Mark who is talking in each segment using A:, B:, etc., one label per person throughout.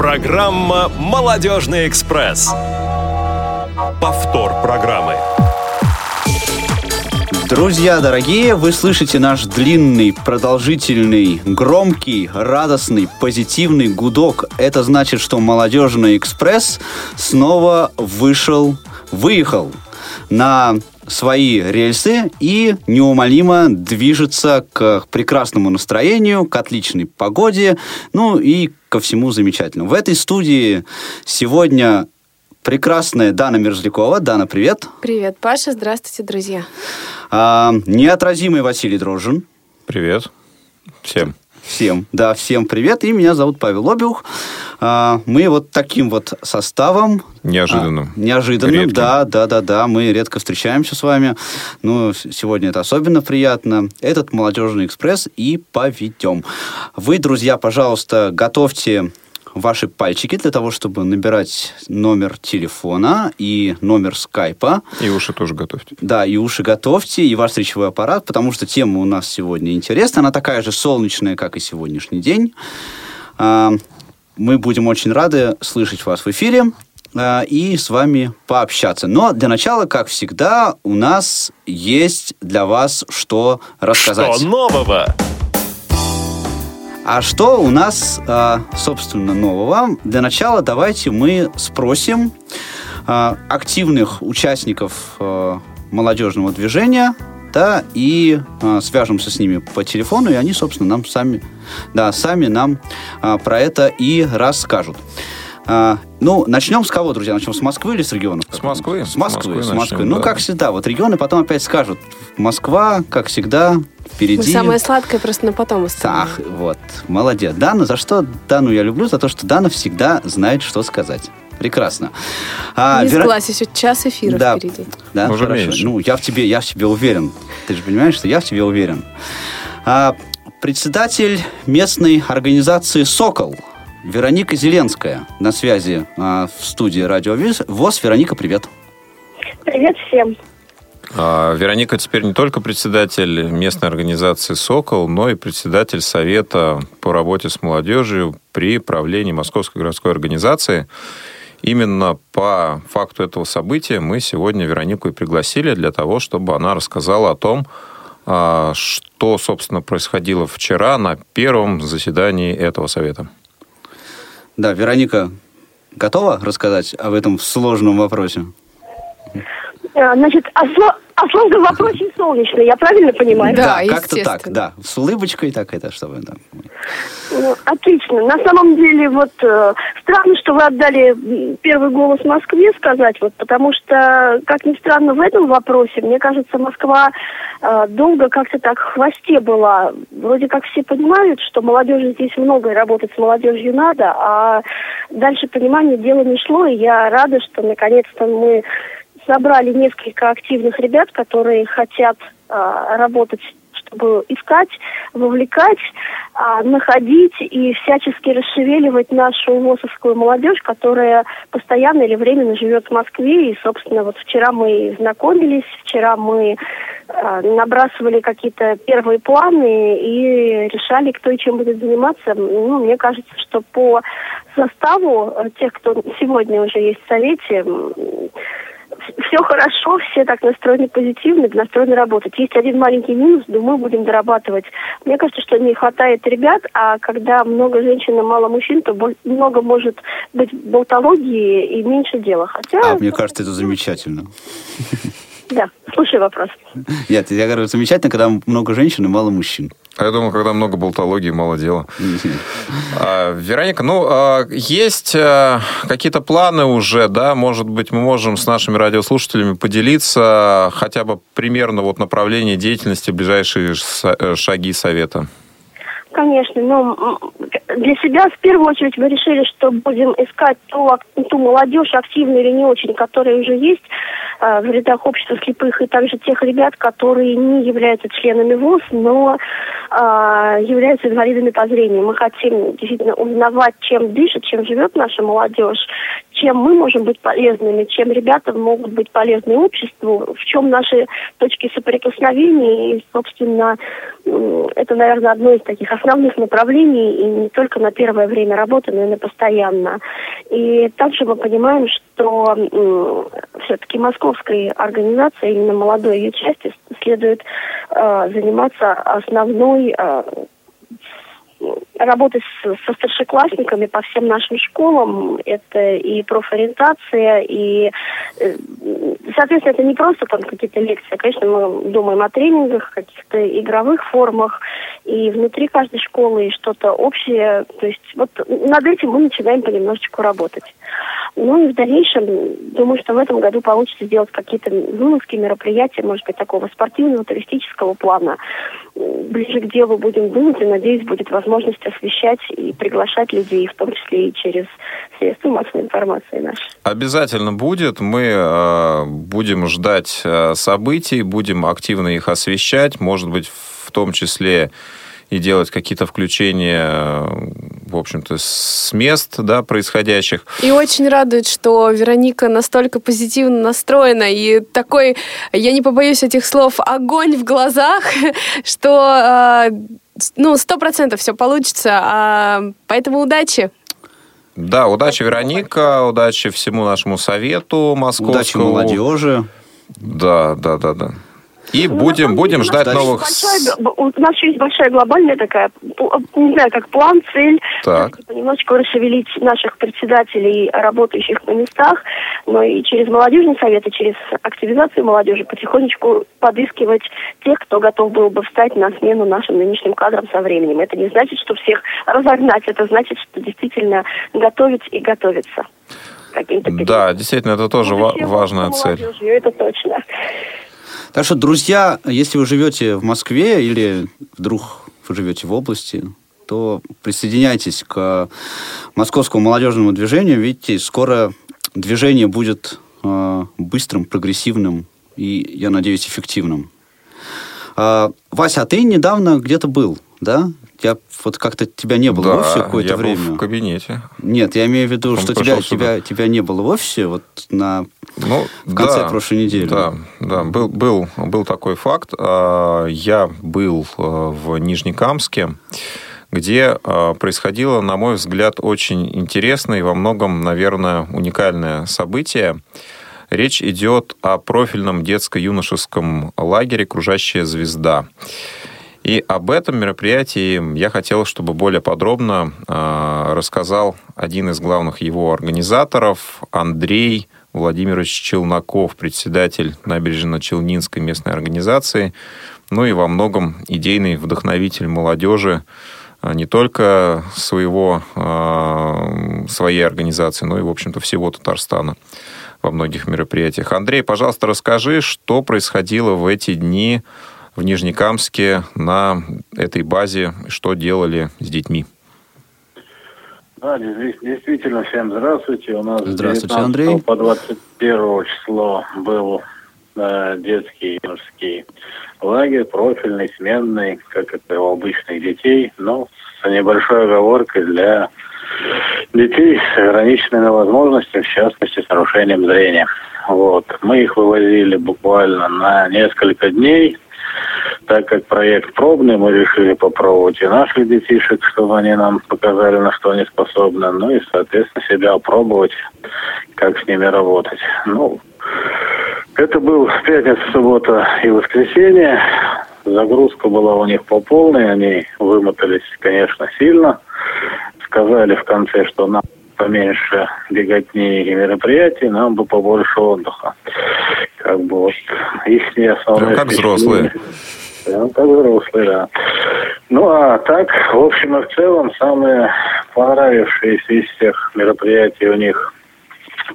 A: Программа «Молодежный экспресс». Повтор программы.
B: Друзья дорогие, вы слышите наш длинный, продолжительный, громкий, радостный, позитивный гудок. Это значит, что «Молодежный экспресс» снова вышел, выехал на свои рельсы и неумолимо движется к прекрасному настроению, к отличной погоде, ну и ко всему замечательному. В этой студии сегодня прекрасная Дана Мерзлякова. Дана, привет.
C: Привет, Паша. Здравствуйте, друзья.
B: А, неотразимый Василий Дрожжин.
D: Привет всем.
B: Всем, да, всем привет. И меня зовут Павел Обиух. А, мы вот таким вот составом...
D: Неожиданным.
B: А, неожиданным, Редким. да, да, да, да. Мы редко встречаемся с вами. Ну, сегодня это особенно приятно. Этот «Молодежный экспресс» и поведем. Вы, друзья, пожалуйста, готовьте ваши пальчики для того, чтобы набирать номер телефона и номер скайпа.
D: И уши тоже готовьте.
B: Да, и уши готовьте, и ваш речевой аппарат, потому что тема у нас сегодня интересная. Она такая же солнечная, как и сегодняшний день. Мы будем очень рады слышать вас в эфире а, и с вами пообщаться. Но для начала, как всегда, у нас есть для вас что рассказать.
A: Что нового?
B: А что у нас, а, собственно, нового? Для начала давайте мы спросим а, активных участников молодежного движения, да, и свяжемся с ними по телефону, и они, собственно, нам сами, да, сами нам про это и расскажут. А, ну, начнем с кого, друзья? Начнем с Москвы или с регионов?
D: С Москвы.
B: С Москвы,
D: с
B: Москвы. С Москвы. ну,
D: да.
B: как всегда, вот регионы потом опять скажут. Москва, как всегда, впереди.
C: Мы самое сладкое просто на потом оставим.
B: Ах, вот, молодец. Дана, за что Дану я люблю? За то, что Дана всегда знает, что сказать. Прекрасно.
C: А, Не Вера... согласен, еще час эфира
B: да,
C: впереди.
B: Да,
D: Уже
B: хорошо.
D: меньше.
B: Ну, я в тебе, я в тебе уверен. Ты же понимаешь, что я в тебе уверен. А, председатель местной организации «Сокол» Вероника Зеленская на связи а, в студии Радио ВОЗ. Вероника, привет.
E: Привет всем.
D: А, Вероника теперь не только председатель местной организации «Сокол», но и председатель Совета по работе с молодежью при правлении Московской городской организации. Именно по факту этого события мы сегодня Веронику и пригласили для того, чтобы она рассказала о том, а, что, собственно, происходило вчера на первом заседании этого совета.
B: Да, Вероника готова рассказать об этом сложном вопросе?
E: Э, значит, о, сло... о сложном вопросе солнечный, я правильно понимаю?
B: Да, да как-то так, да. С улыбочкой так это, чтобы... Да.
E: Ну, отлично. На самом деле, вот э, странно, что вы отдали первый голос Москве сказать, вот, потому что, как ни странно, в этом вопросе, мне кажется, Москва э, долго как-то так в хвосте была. Вроде как все понимают, что молодежи здесь много, и работать с молодежью надо, а дальше понимания дела не шло, и я рада, что наконец-то мы собрали несколько активных ребят, которые хотят а, работать чтобы искать, вовлекать, а, находить и всячески расшевеливать нашу ВОСовскую молодежь, которая постоянно или временно живет в Москве. И, собственно, вот вчера мы знакомились, вчера мы а, набрасывали какие-то первые планы и решали, кто и чем будет заниматься. Ну, мне кажется, что по составу тех, кто сегодня уже есть в Совете, все хорошо, все так настроены позитивно, настроены работать. Есть один маленький минус, думаю, будем дорабатывать. Мне кажется, что не хватает ребят, а когда много женщин и мало мужчин, то много может быть болтологии и меньше дела. Хотя...
B: А мне кажется, это замечательно.
E: Да, слушай вопрос.
B: Нет, я говорю, замечательно, когда много женщин и мало мужчин.
D: А я думал, когда много болтологии, мало дела. А, Вероника, ну, а, есть а, какие-то планы уже, да? Может быть, мы можем с нашими радиослушателями поделиться хотя бы примерно вот направление деятельности, ближайшие э, шаги совета?
E: Конечно, но для себя в первую очередь мы решили, что будем искать ту, ту молодежь, активную или не очень, которая уже есть э, в рядах общества слепых, и также тех ребят, которые не являются членами ВОЗ, но э, являются инвалидами по зрению. Мы хотим действительно узнавать, чем дышит, чем живет наша молодежь, чем мы можем быть полезными, чем ребята могут быть полезны обществу, в чем наши точки соприкосновения. И, собственно, это, наверное, одно из таких основных направлений, и не только на первое время работы, но и на постоянно. И также мы понимаем, что все-таки московской организации, именно молодой ее части, следует э, заниматься основной э, работать со старшеклассниками по всем нашим школам. Это и профориентация, и, э, соответственно, это не просто там какие-то лекции. Конечно, мы думаем о тренингах, каких-то игровых формах, и внутри каждой школы и что-то общее. То есть вот над этим мы начинаем понемножечку работать. Ну и в дальнейшем, думаю, что в этом году получится сделать какие-то вылазки, мероприятия, может быть, такого спортивного, туристического плана. Ближе к делу будем думать, и, надеюсь, будет возможность освещать и приглашать людей, в том числе и через средства массовой информации наши.
D: Обязательно будет. Мы э, будем ждать э, событий, будем активно их освещать, может быть, в том числе и делать какие-то включения, в общем-то, с мест да, происходящих.
C: И очень радует, что Вероника настолько позитивно настроена и такой, я не побоюсь этих слов, огонь в глазах, что а, ну, сто процентов все получится. А, поэтому удачи.
D: Да, удачи, Вероника, удачи всему нашему совету московскому.
B: Удачи молодежи.
D: Да, да, да, да. И ну, будем, будем ждать новых...
E: Большая, у нас еще есть большая глобальная такая, не знаю, как план, цель. Так. Типа, немножечко расшевелить наших председателей, работающих на местах, но и через молодежный совет, и через активизацию молодежи потихонечку подыскивать тех, кто готов был бы встать на смену нашим нынешним кадрам со временем. Это не значит, что всех разогнать, это значит, что действительно готовить и готовиться.
D: Да, действительно, это тоже ва- важная цель.
E: Это точно.
B: Так что, друзья, если вы живете в Москве или вдруг вы живете в области, то присоединяйтесь к московскому молодежному движению. Видите, скоро движение будет э, быстрым, прогрессивным и, я надеюсь, эффективным. Э, Вася, а ты недавно где-то был, да? Я вот как-то тебя не было
D: да,
B: в офисе какое-то время.
D: Был в кабинете.
B: Нет, я имею в виду, Он что тебя, тебя, тебя не было в офисе вот на ну, в конце
D: да,
B: прошлой недели.
D: Да, да был, был, был такой факт. А, я был а, в Нижнекамске, где а, происходило, на мой взгляд, очень интересное и во многом, наверное, уникальное событие. Речь идет о профильном детско-юношеском лагере «Кружащая звезда». И об этом мероприятии я хотел, чтобы более подробно э, рассказал один из главных его организаторов, Андрей Владимирович Челноков, председатель Набережно-Челнинской местной организации, ну и во многом идейный вдохновитель молодежи не только своего, э, своей организации, но и, в общем-то, всего Татарстана во многих мероприятиях. Андрей, пожалуйста, расскажи, что происходило в эти дни в Нижнекамске на этой базе, что делали с детьми?
F: Да, действительно, всем здравствуйте. У нас
B: здравствуйте, Андрей.
F: по 21 число был э, детский юношеский лагерь, профильный, сменный, как это у обычных детей, но с небольшой оговоркой для детей с ограниченными возможностями, в частности, с нарушением зрения. Вот. Мы их вывозили буквально на несколько дней, так как проект пробный, мы решили попробовать и наших детишек, чтобы они нам показали, на что они способны, ну и, соответственно, себя опробовать, как с ними работать. Ну, это был пятница, суббота и воскресенье. Загрузка была у них по полной, они вымотались, конечно, сильно. Сказали в конце, что нам поменьше беготни и мероприятий, нам бы побольше отдыха. Как бы вот их основные...
D: Прям как взрослые.
F: Прям как взрослые, да. Ну, а так, в общем и в целом, самые понравившиеся из всех мероприятий у них,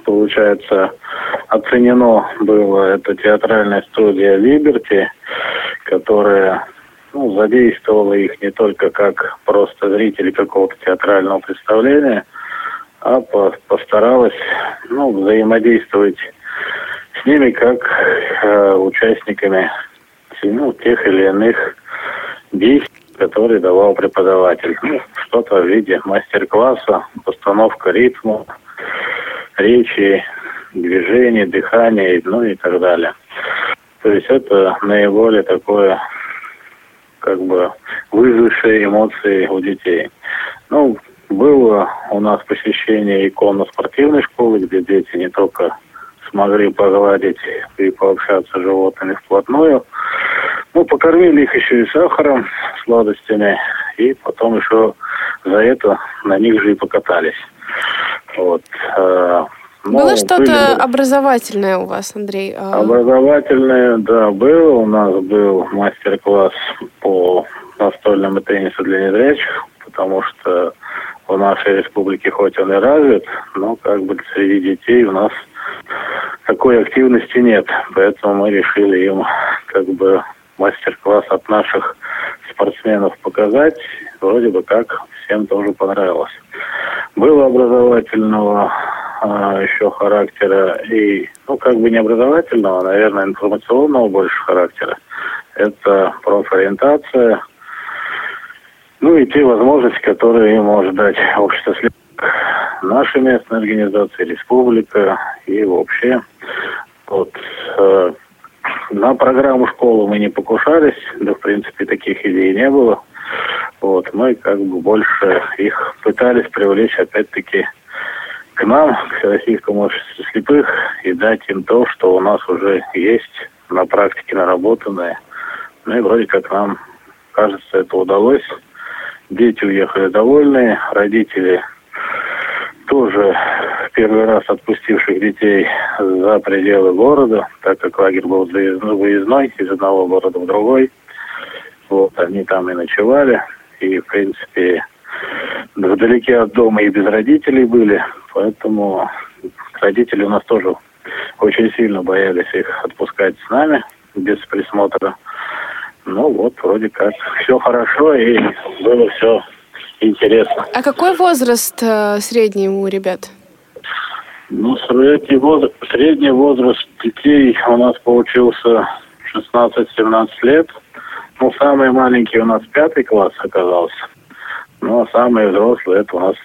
F: получается, оценено было это театральная студия «Либерти», которая ну, задействовала их не только как просто зрители какого-то театрального представления, а постаралась ну, взаимодействовать с ними как э, участниками ну, тех или иных действий, которые давал преподаватель. Ну, что-то в виде мастер-класса, постановка ритма, речи, движения, дыхания, ну и так далее. То есть это наиболее такое, как бы, вызвавшее эмоции у детей. Ну, было у нас посещение иконно-спортивной школы, где дети не только смогли погладить и пообщаться с животными вплотную, ну, покормили их еще и сахаром, сладостями, и потом еще за это на них же и покатались. Вот.
C: Э, ну, было что-то были... образовательное у вас, Андрей?
F: А? Образовательное, да, было. У нас был мастер-класс по настольному теннису для незрячих, потому что в нашей республике хоть он и развит, но как бы среди детей у нас такой активности нет. Поэтому мы решили им как бы мастер-класс от наших спортсменов показать. Вроде бы как всем тоже понравилось. Было образовательного а, еще характера и, ну, как бы не образовательного, наверное, информационного больше характера. Это профориентация, ну и те возможности, которые может дать общество слепых, наша местная организация, республика и вообще. Вот, э, на программу школы мы не покушались, да, в принципе, таких идей не было. Вот, мы как бы больше их пытались привлечь, опять-таки, к нам, к Всероссийскому обществу слепых, и дать им то, что у нас уже есть на практике наработанное. Ну и вроде как нам, кажется, это удалось. Дети уехали довольные, родители тоже первый раз отпустивших детей за пределы города, так как лагерь был выездной из одного города в другой. Вот, они там и ночевали, и, в принципе, вдалеке от дома и без родителей были, поэтому родители у нас тоже очень сильно боялись их отпускать с нами без присмотра. Ну вот, вроде как все хорошо, и было все интересно.
C: А какой возраст э, средний у ребят?
F: Ну, средний возраст, средний возраст детей у нас получился 16-17 лет. Ну, самый маленький у нас пятый класс оказался. Ну, а самые взрослые это у нас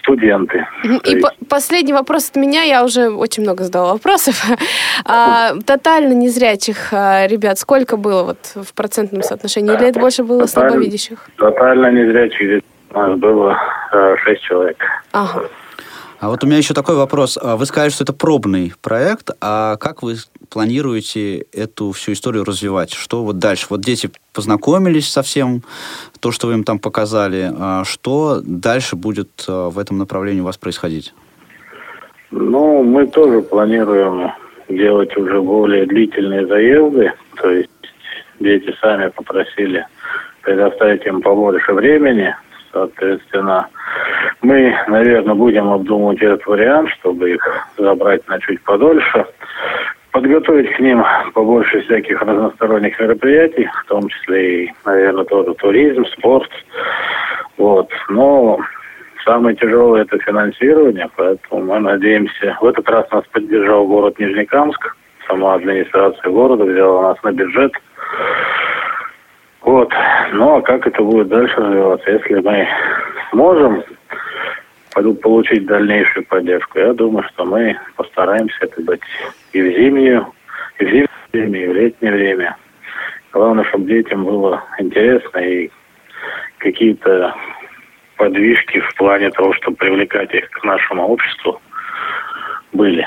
F: студенты.
C: И есть... последний вопрос от меня. Я уже очень много задала вопросов. а, тотально незрячих а, ребят сколько было вот в процентном соотношении? Или это больше было Тоталь... слабовидящих?
F: Тотально незрячих у нас было э, 6 человек.
C: Ага.
B: А вот у меня еще такой вопрос. А вы сказали, что это пробный проект, а как вы планируете эту всю историю развивать? Что вот дальше? Вот дети познакомились со всем, то, что вы им там показали. А что дальше будет а, в этом направлении у вас происходить?
F: Ну, мы тоже планируем делать уже более длительные заезды. То есть дети сами попросили предоставить им побольше времени. Соответственно, мы, наверное, будем обдумывать этот вариант, чтобы их забрать на чуть подольше, подготовить к ним побольше всяких разносторонних мероприятий, в том числе и, наверное, тоже туризм, спорт. Вот. Но самое тяжелое это финансирование, поэтому мы надеемся. В этот раз нас поддержал город Нижнекамск. Сама администрация города взяла нас на бюджет. Вот. Ну а как это будет дальше развиваться, если мы сможем получить дальнейшую поддержку, я думаю, что мы постараемся это быть и в зимнюю, и в зимнее время, и в летнее время. Главное, чтобы детям было интересно и какие-то подвижки в плане того, чтобы привлекать их к нашему обществу, были.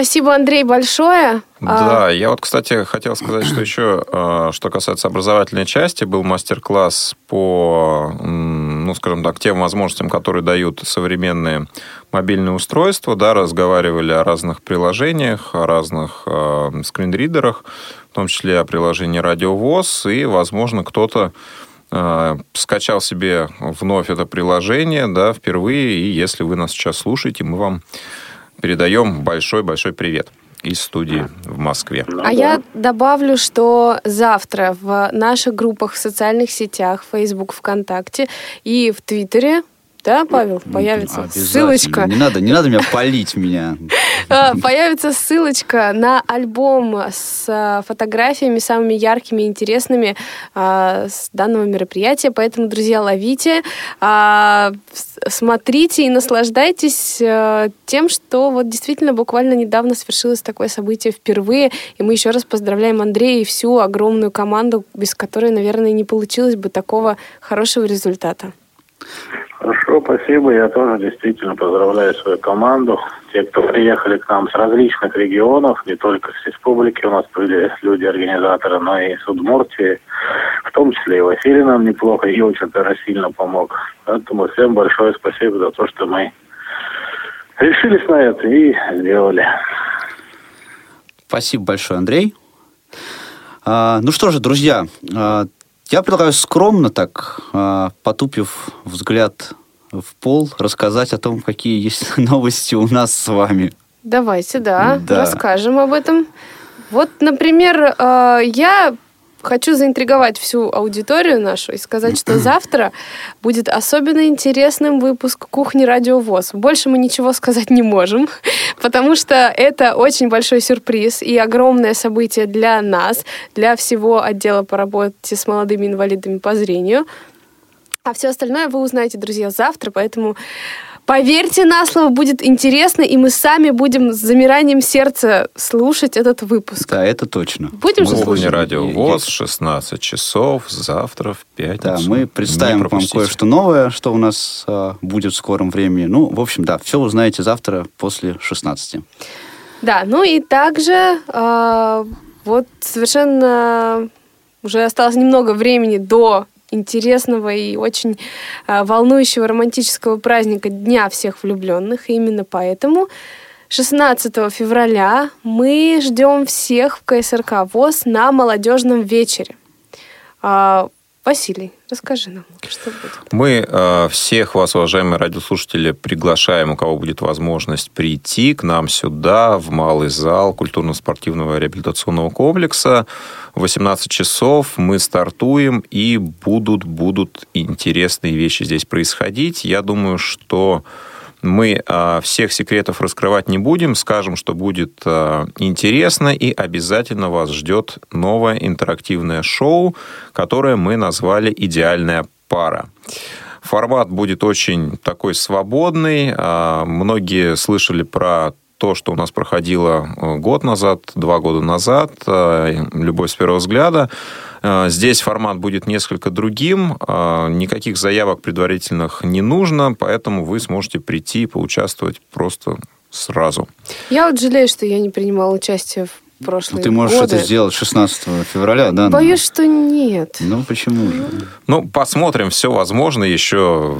C: Спасибо, Андрей, большое.
D: Да, а... я вот, кстати, хотел сказать, что еще, а, что касается образовательной части, был мастер-класс по, ну, скажем так, тем возможностям, которые дают современные мобильные устройства, да, разговаривали о разных приложениях, о разных э, скринридерах, в том числе о приложении Радиовоз, и, возможно, кто-то скачал себе вновь это приложение, да, впервые, и если вы нас сейчас слушаете, мы вам передаем большой-большой привет из студии в Москве.
C: А я добавлю, что завтра в наших группах в социальных сетях, Facebook, ВКонтакте и в Твиттере да, Павел, появится ссылочка.
B: Не надо, не надо меня палить меня.
C: э, появится ссылочка на альбом с э, фотографиями самыми яркими и интересными э, с данного мероприятия. Поэтому, друзья, ловите, смотрите и наслаждайтесь тем, что вот действительно буквально недавно свершилось такое событие впервые. И мы еще раз поздравляем Андрея и всю огромную команду, без которой, наверное, не получилось бы такого хорошего результата.
F: Хорошо, спасибо. Я тоже действительно поздравляю свою команду. Те, кто приехали к нам с различных регионов, не только с республики у нас были люди-организаторы, но и с Удмуртии, в том числе и Василий нам неплохо и очень-то сильно помог. Поэтому всем большое спасибо за то, что мы решились на это и сделали.
B: Спасибо большое, Андрей. А, ну что же, друзья, а, я предлагаю скромно так, а, потупив взгляд в пол, рассказать о том, какие есть новости у нас с вами.
C: Давайте, да, да. расскажем об этом. Вот, например, а, я хочу заинтриговать всю аудиторию нашу и сказать, что завтра будет особенно интересным выпуск «Кухни Радиовоз». Больше мы ничего сказать не можем, потому что это очень большой сюрприз и огромное событие для нас, для всего отдела по работе с молодыми инвалидами по зрению. А все остальное вы узнаете, друзья, завтра, поэтому Поверьте на слово, будет интересно, и мы сами будем с замиранием сердца слушать этот выпуск.
B: Да, это точно.
C: Будем же слушать?
D: радио ВОЗ, 16 часов, завтра в пятницу.
B: Да, мы представим вам кое-что новое, что у нас а, будет в скором времени. Ну, в общем, да, все узнаете завтра после 16.
C: Да, ну и также а, вот совершенно уже осталось немного времени до интересного и очень э, волнующего романтического праздника Дня всех влюбленных. И именно поэтому 16 февраля мы ждем всех в КСРК ВОЗ на молодежном вечере. Василий, расскажи нам, что будет.
D: Мы э, всех вас, уважаемые радиослушатели, приглашаем, у кого будет возможность прийти к нам сюда, в малый зал культурно-спортивного реабилитационного комплекса. В 18 часов мы стартуем, и будут, будут интересные вещи здесь происходить. Я думаю, что мы а, всех секретов раскрывать не будем, скажем, что будет а, интересно и обязательно вас ждет новое интерактивное шоу, которое мы назвали «Идеальная пара». Формат будет очень такой свободный. А, многие слышали про то, что у нас проходило э, год назад, два года назад, э, «Любовь с первого взгляда». Э, здесь формат будет несколько другим, никаких заявок предварительных не нужно, поэтому вы сможете прийти и поучаствовать просто сразу.
C: Я вот жалею, что я не принимала участие в прошлые
B: ну, Ты можешь
C: годы.
B: это сделать 16 февраля, да?
C: Боюсь, что нет.
B: Ну, почему же?
D: Ну, посмотрим, все возможно. Еще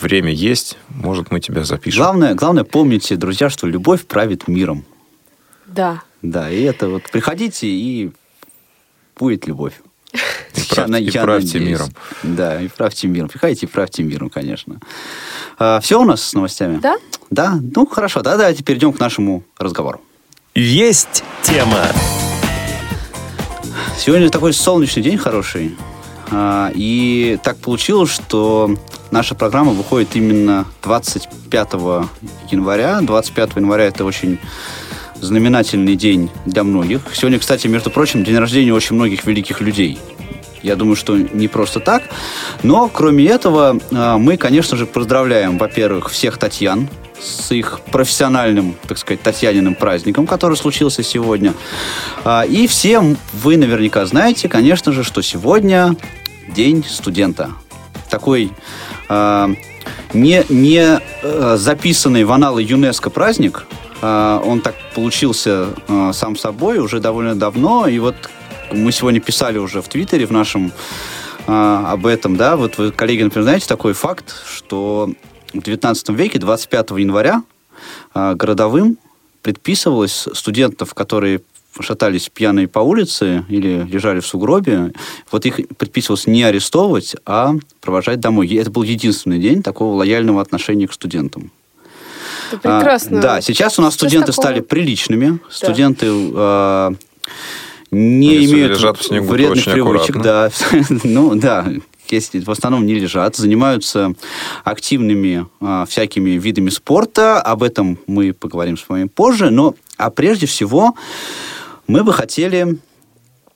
D: время есть, может, мы тебя запишем.
B: Главное, главное помните, друзья, что любовь правит миром.
C: Да.
B: Да, и это вот приходите, и будет любовь.
D: И, прав, я, и я правьте надеюсь. миром.
B: Да, и правьте миром. Приходите и правьте миром, конечно. А, все у нас с новостями?
C: Да.
B: Да? Ну, хорошо, да, давайте перейдем к нашему разговору.
A: Есть тема.
B: Сегодня такой солнечный день хороший. А, и так получилось, что наша программа выходит именно 25 января. 25 января это очень знаменательный день для многих. Сегодня, кстати, между прочим, день рождения очень многих великих людей. Я думаю, что не просто так. Но, кроме этого, а, мы, конечно же, поздравляем, во-первых, всех Татьян с их профессиональным, так сказать, Татьяниным праздником, который случился сегодня. А, и всем вы наверняка знаете, конечно же, что сегодня День студента. Такой э, не, не э, записанный в аналы ЮНЕСКО праздник. Э, он так получился э, сам собой уже довольно давно. И вот мы сегодня писали уже в Твиттере в нашем э, об этом, да, вот вы, коллеги, например, знаете такой факт, что в 19 веке, 25 января, э, городовым предписывалось студентов, которые шатались пьяные по улице или лежали в сугробе, вот их предписывалось не арестовывать, а провожать домой. И это был единственный день такого лояльного отношения к студентам.
C: Это прекрасно.
B: А, да, сейчас у нас сейчас студенты такого... стали приличными. Да. Студенты а, не Если имеют снегу, вредных привычек. Да. ну, да. если в основном не лежат, занимаются активными а, всякими видами спорта. Об этом мы поговорим с вами позже. Но, а прежде всего, мы бы хотели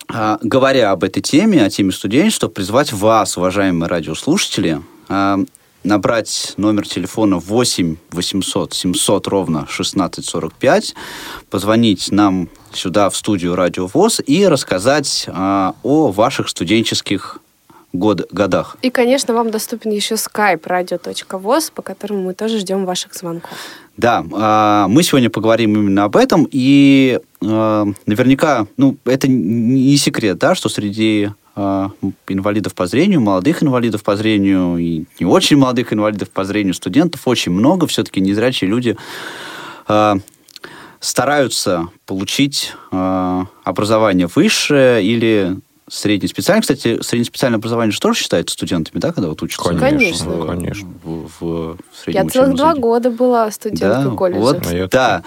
B: а, говоря об этой теме, о теме студенчества, призвать вас, уважаемые радиослушатели, а, набрать номер телефона 8 800 700 ровно 1645, позвонить нам сюда в студию Радио ВОЗ и рассказать а, о ваших студенческих год, годах.
C: И, конечно, вам доступен еще skype radio.voz, по которому мы тоже ждем ваших звонков.
B: Да, а, мы сегодня поговорим именно об этом, и а, наверняка, ну, это не секрет, да, что среди а, инвалидов по зрению, молодых инвалидов по зрению и не очень молодых инвалидов по зрению, студентов очень много, все-таки незрячие люди стараются получить образование высшее или среднеспециальное. Кстати, среднеспециальное образование же тоже считается студентами, да, когда вот учатся?
C: Конечно.
B: В,
D: Конечно.
B: В, в, в
C: Я целых два года была студенткой
B: да,
C: колледжа.
B: Вот,
D: А
B: да.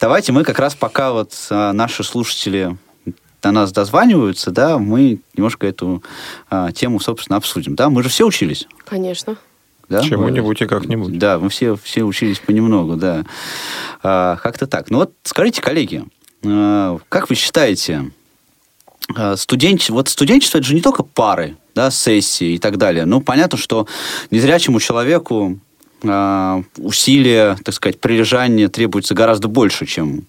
B: Давайте мы как раз пока вот а, наши слушатели до нас дозваниваются, да, мы немножко эту а, тему, собственно, обсудим. Да, мы же все учились.
C: Конечно.
B: Да?
D: Чему-нибудь и как-нибудь.
B: Да, мы все, все учились понемногу, да. А, как-то так. Ну вот скажите, коллеги, а, как вы считаете, а, студенч... вот студенчество это же не только пары, да, сессии и так далее. Ну, понятно, что незрячему человеку э, усилия, так сказать, прилежания требуется гораздо больше, чем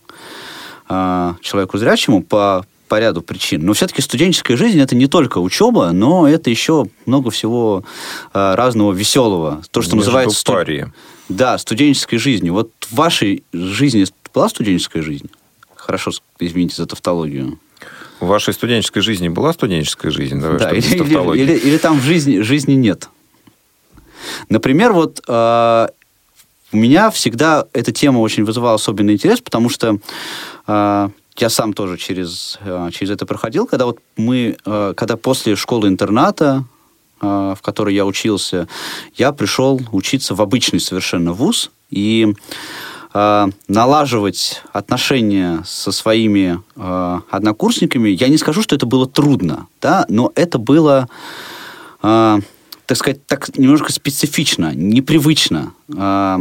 B: э, человеку зрячему по, по ряду причин. Но все-таки студенческая жизнь это не только учеба, но это еще много всего э, разного веселого. То, что
D: Между
B: называется... сту-
D: пари.
B: Да, студенческой жизнью. Вот в вашей жизни была студенческая жизнь? Хорошо, извините за тавтологию.
D: В вашей студенческой жизни была студенческая жизнь? Давай,
B: Да, или, или- или- или там в жизни, жизни нет. Например, вот э, у меня всегда эта тема очень вызывала особенный интерес, потому что э, я сам тоже через, э, через это проходил, когда вот мы, э, когда после школы-интерната, э, в которой я учился, я пришел учиться в обычный совершенно вуз, и э, налаживать отношения со своими э, однокурсниками, я не скажу, что это было трудно, да, но это было, э, так сказать, так немножко специфично, непривычно, э,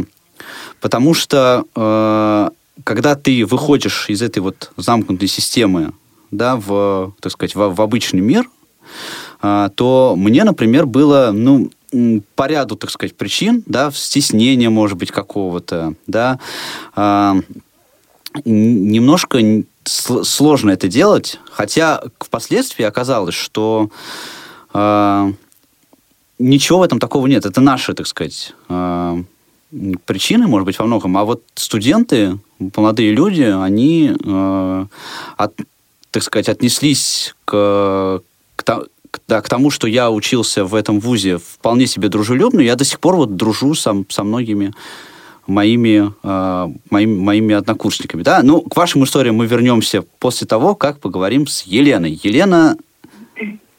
B: потому что э, когда ты выходишь из этой вот замкнутой системы, да, в, так сказать, в, в обычный мир, то мне, например, было, ну, по ряду, так сказать, причин, да, стеснения, может быть, какого-то, да, а, немножко сложно это делать, хотя впоследствии оказалось, что а, ничего в этом такого нет. Это наши, так сказать, а, причины, может быть, во многом. А вот студенты, молодые люди, они, от- так сказать, отнеслись к, к, то- к- да, к тому, что я учился в этом вузе вполне себе дружелюбно. Я до сих пор вот дружу со, со многими моими, э, моими, моими однокурсниками. Да? Ну, к вашим историям мы вернемся после того, как поговорим с Еленой. Елена,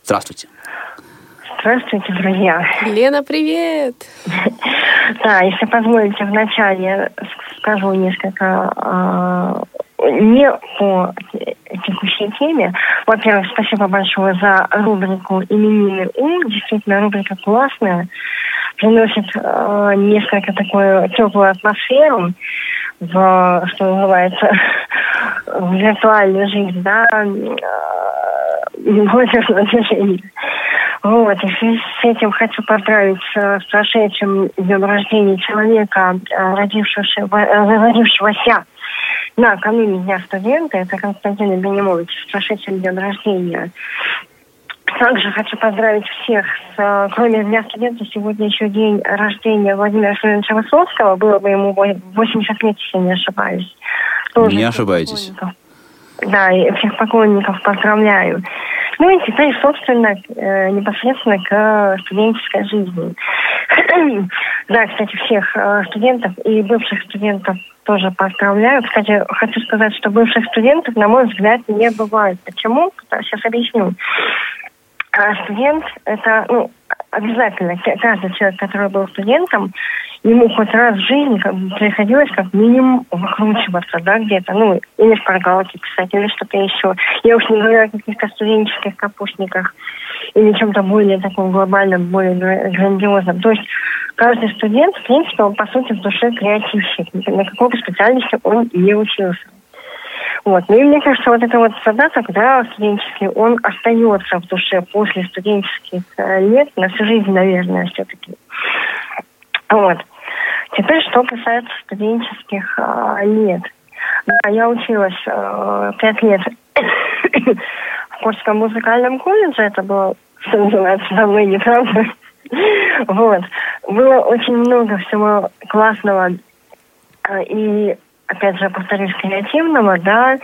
B: здравствуйте.
G: Здравствуйте, друзья.
C: Лена, привет!
G: Да, если позволите, вначале я скажу несколько а, не по текущей теме. Во-первых, спасибо большое за рубрику «Именинный ум». Действительно, рубрика классная. Приносит а, несколько такую теплую атмосферу в, что называется, в виртуальную жизнь, да, а, молодежного движения. Вот, и в связи с этим хочу поздравить э, с прошедшим днем рождения человека, э, родившегося, э, родившегося накануне Дня студента. Это Константин Бенимович с прошедшим днем рождения. Также хочу поздравить всех, с, э, кроме Дня студента, сегодня еще день рождения Владимира Семеновича Высоцкого. Было бы ему во- 80 лет, если не ошибаюсь. Тоже
B: Не ошибаетесь.
G: Да, и всех поклонников поздравляю. Ну и теперь, собственно, э, непосредственно к студенческой жизни. да, кстати, всех э, студентов и бывших студентов тоже поздравляю. Кстати, хочу сказать, что бывших студентов, на мой взгляд, не бывает. Почему? Сейчас объясню. А студент – это ну, обязательно каждый человек, который был студентом, ему хоть раз в жизни как бы приходилось как минимум выкручиваться, да, где-то, ну, или шпаргалки писать, или что-то еще. Я уж не говорю о каких-то студенческих капустниках. или чем-то более таким глобальным, более грандиозным. То есть каждый студент, в принципе, он по сути в душе креативщик. На какой бы специальности он не учился. Вот. Ну и мне кажется, вот это вот задаток, да, студенческий, он остается в душе после студенческих э, лет, на всю жизнь, наверное, все-таки. Вот. Теперь, что касается студенческих э, лет. Я училась э, пять лет в Курском музыкальном колледже, это было, что называется, давно не правда. Вот. Было очень много всего классного э, и опять же, повторюсь, креативного, да,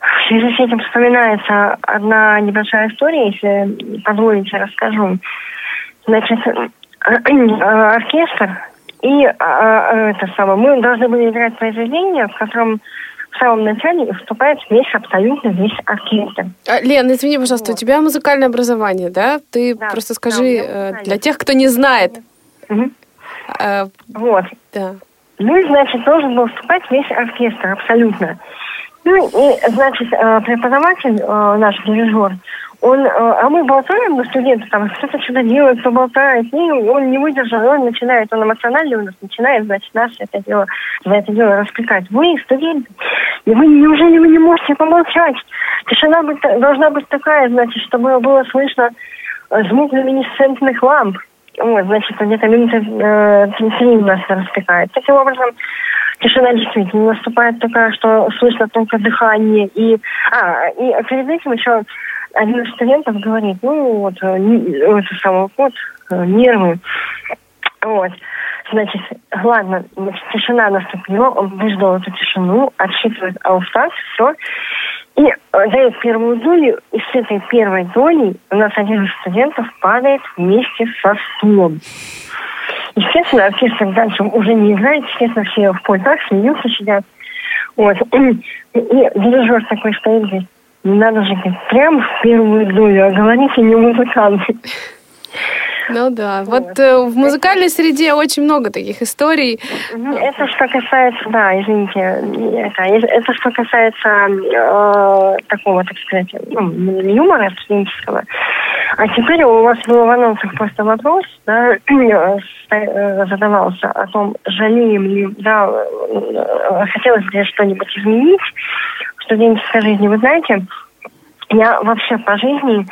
G: в связи с этим вспоминается одна небольшая история, если позволите, расскажу. Значит, оркестр и это самое, мы должны были играть произведение, в котором в самом начале вступает весь абсолютно весь оркестр.
C: А, Лен, извини, пожалуйста, вот. у тебя музыкальное образование, да? Ты да, просто скажи да, для тех, кто не знает.
G: Угу. А, вот. Да. Ну и, значит, должен был вступать весь оркестр, абсолютно. Ну и, значит, э, преподаватель, э, наш дирижер, он, э, а мы болтаем, мы студенты, там, кто-то что-то делает, кто болтает, и он не выдержал, он начинает, он эмоциональный у нас, начинает, значит, нас это дело, за это дело распекать. Вы, студенты, и вы, неужели вы не можете помолчать? Тишина должна быть такая, значит, чтобы было слышно звук люминесцентных ламп. Вот, значит, где-то минуты э, 33 у нас распекает. Таким образом, тишина действительно наступает такая, что слышно только дыхание. И, а, и перед этим еще один из студентов говорит, ну, вот, э, это самое, вот, э, нервы. Вот. Значит, ладно, значит, тишина наступила, он выждал эту тишину, отсчитывает аустаз, все. И э, дает первую долю, и с этой первой долей у нас один из студентов падает вместе со стулом. Естественно, оркестр дальше уже не играет, естественно, все в пультах смеются, сидят. Вот. И, дирижер такой стоит, говорит, не надо же, говорит, прям в первую долю, а говорите не музыканты.
C: Ну да. Вот, э, в музыкальной среде очень много таких историй.
G: Это что касается, да, извините, это, это что касается э, такого, так сказать, ну, юмора студенческого. А теперь у вас был в анонсах просто вопрос, да, э, задавался о том, жалеем ли, да, э, хотелось бы что-нибудь изменить студенческой жизни. Вы знаете, я вообще по жизни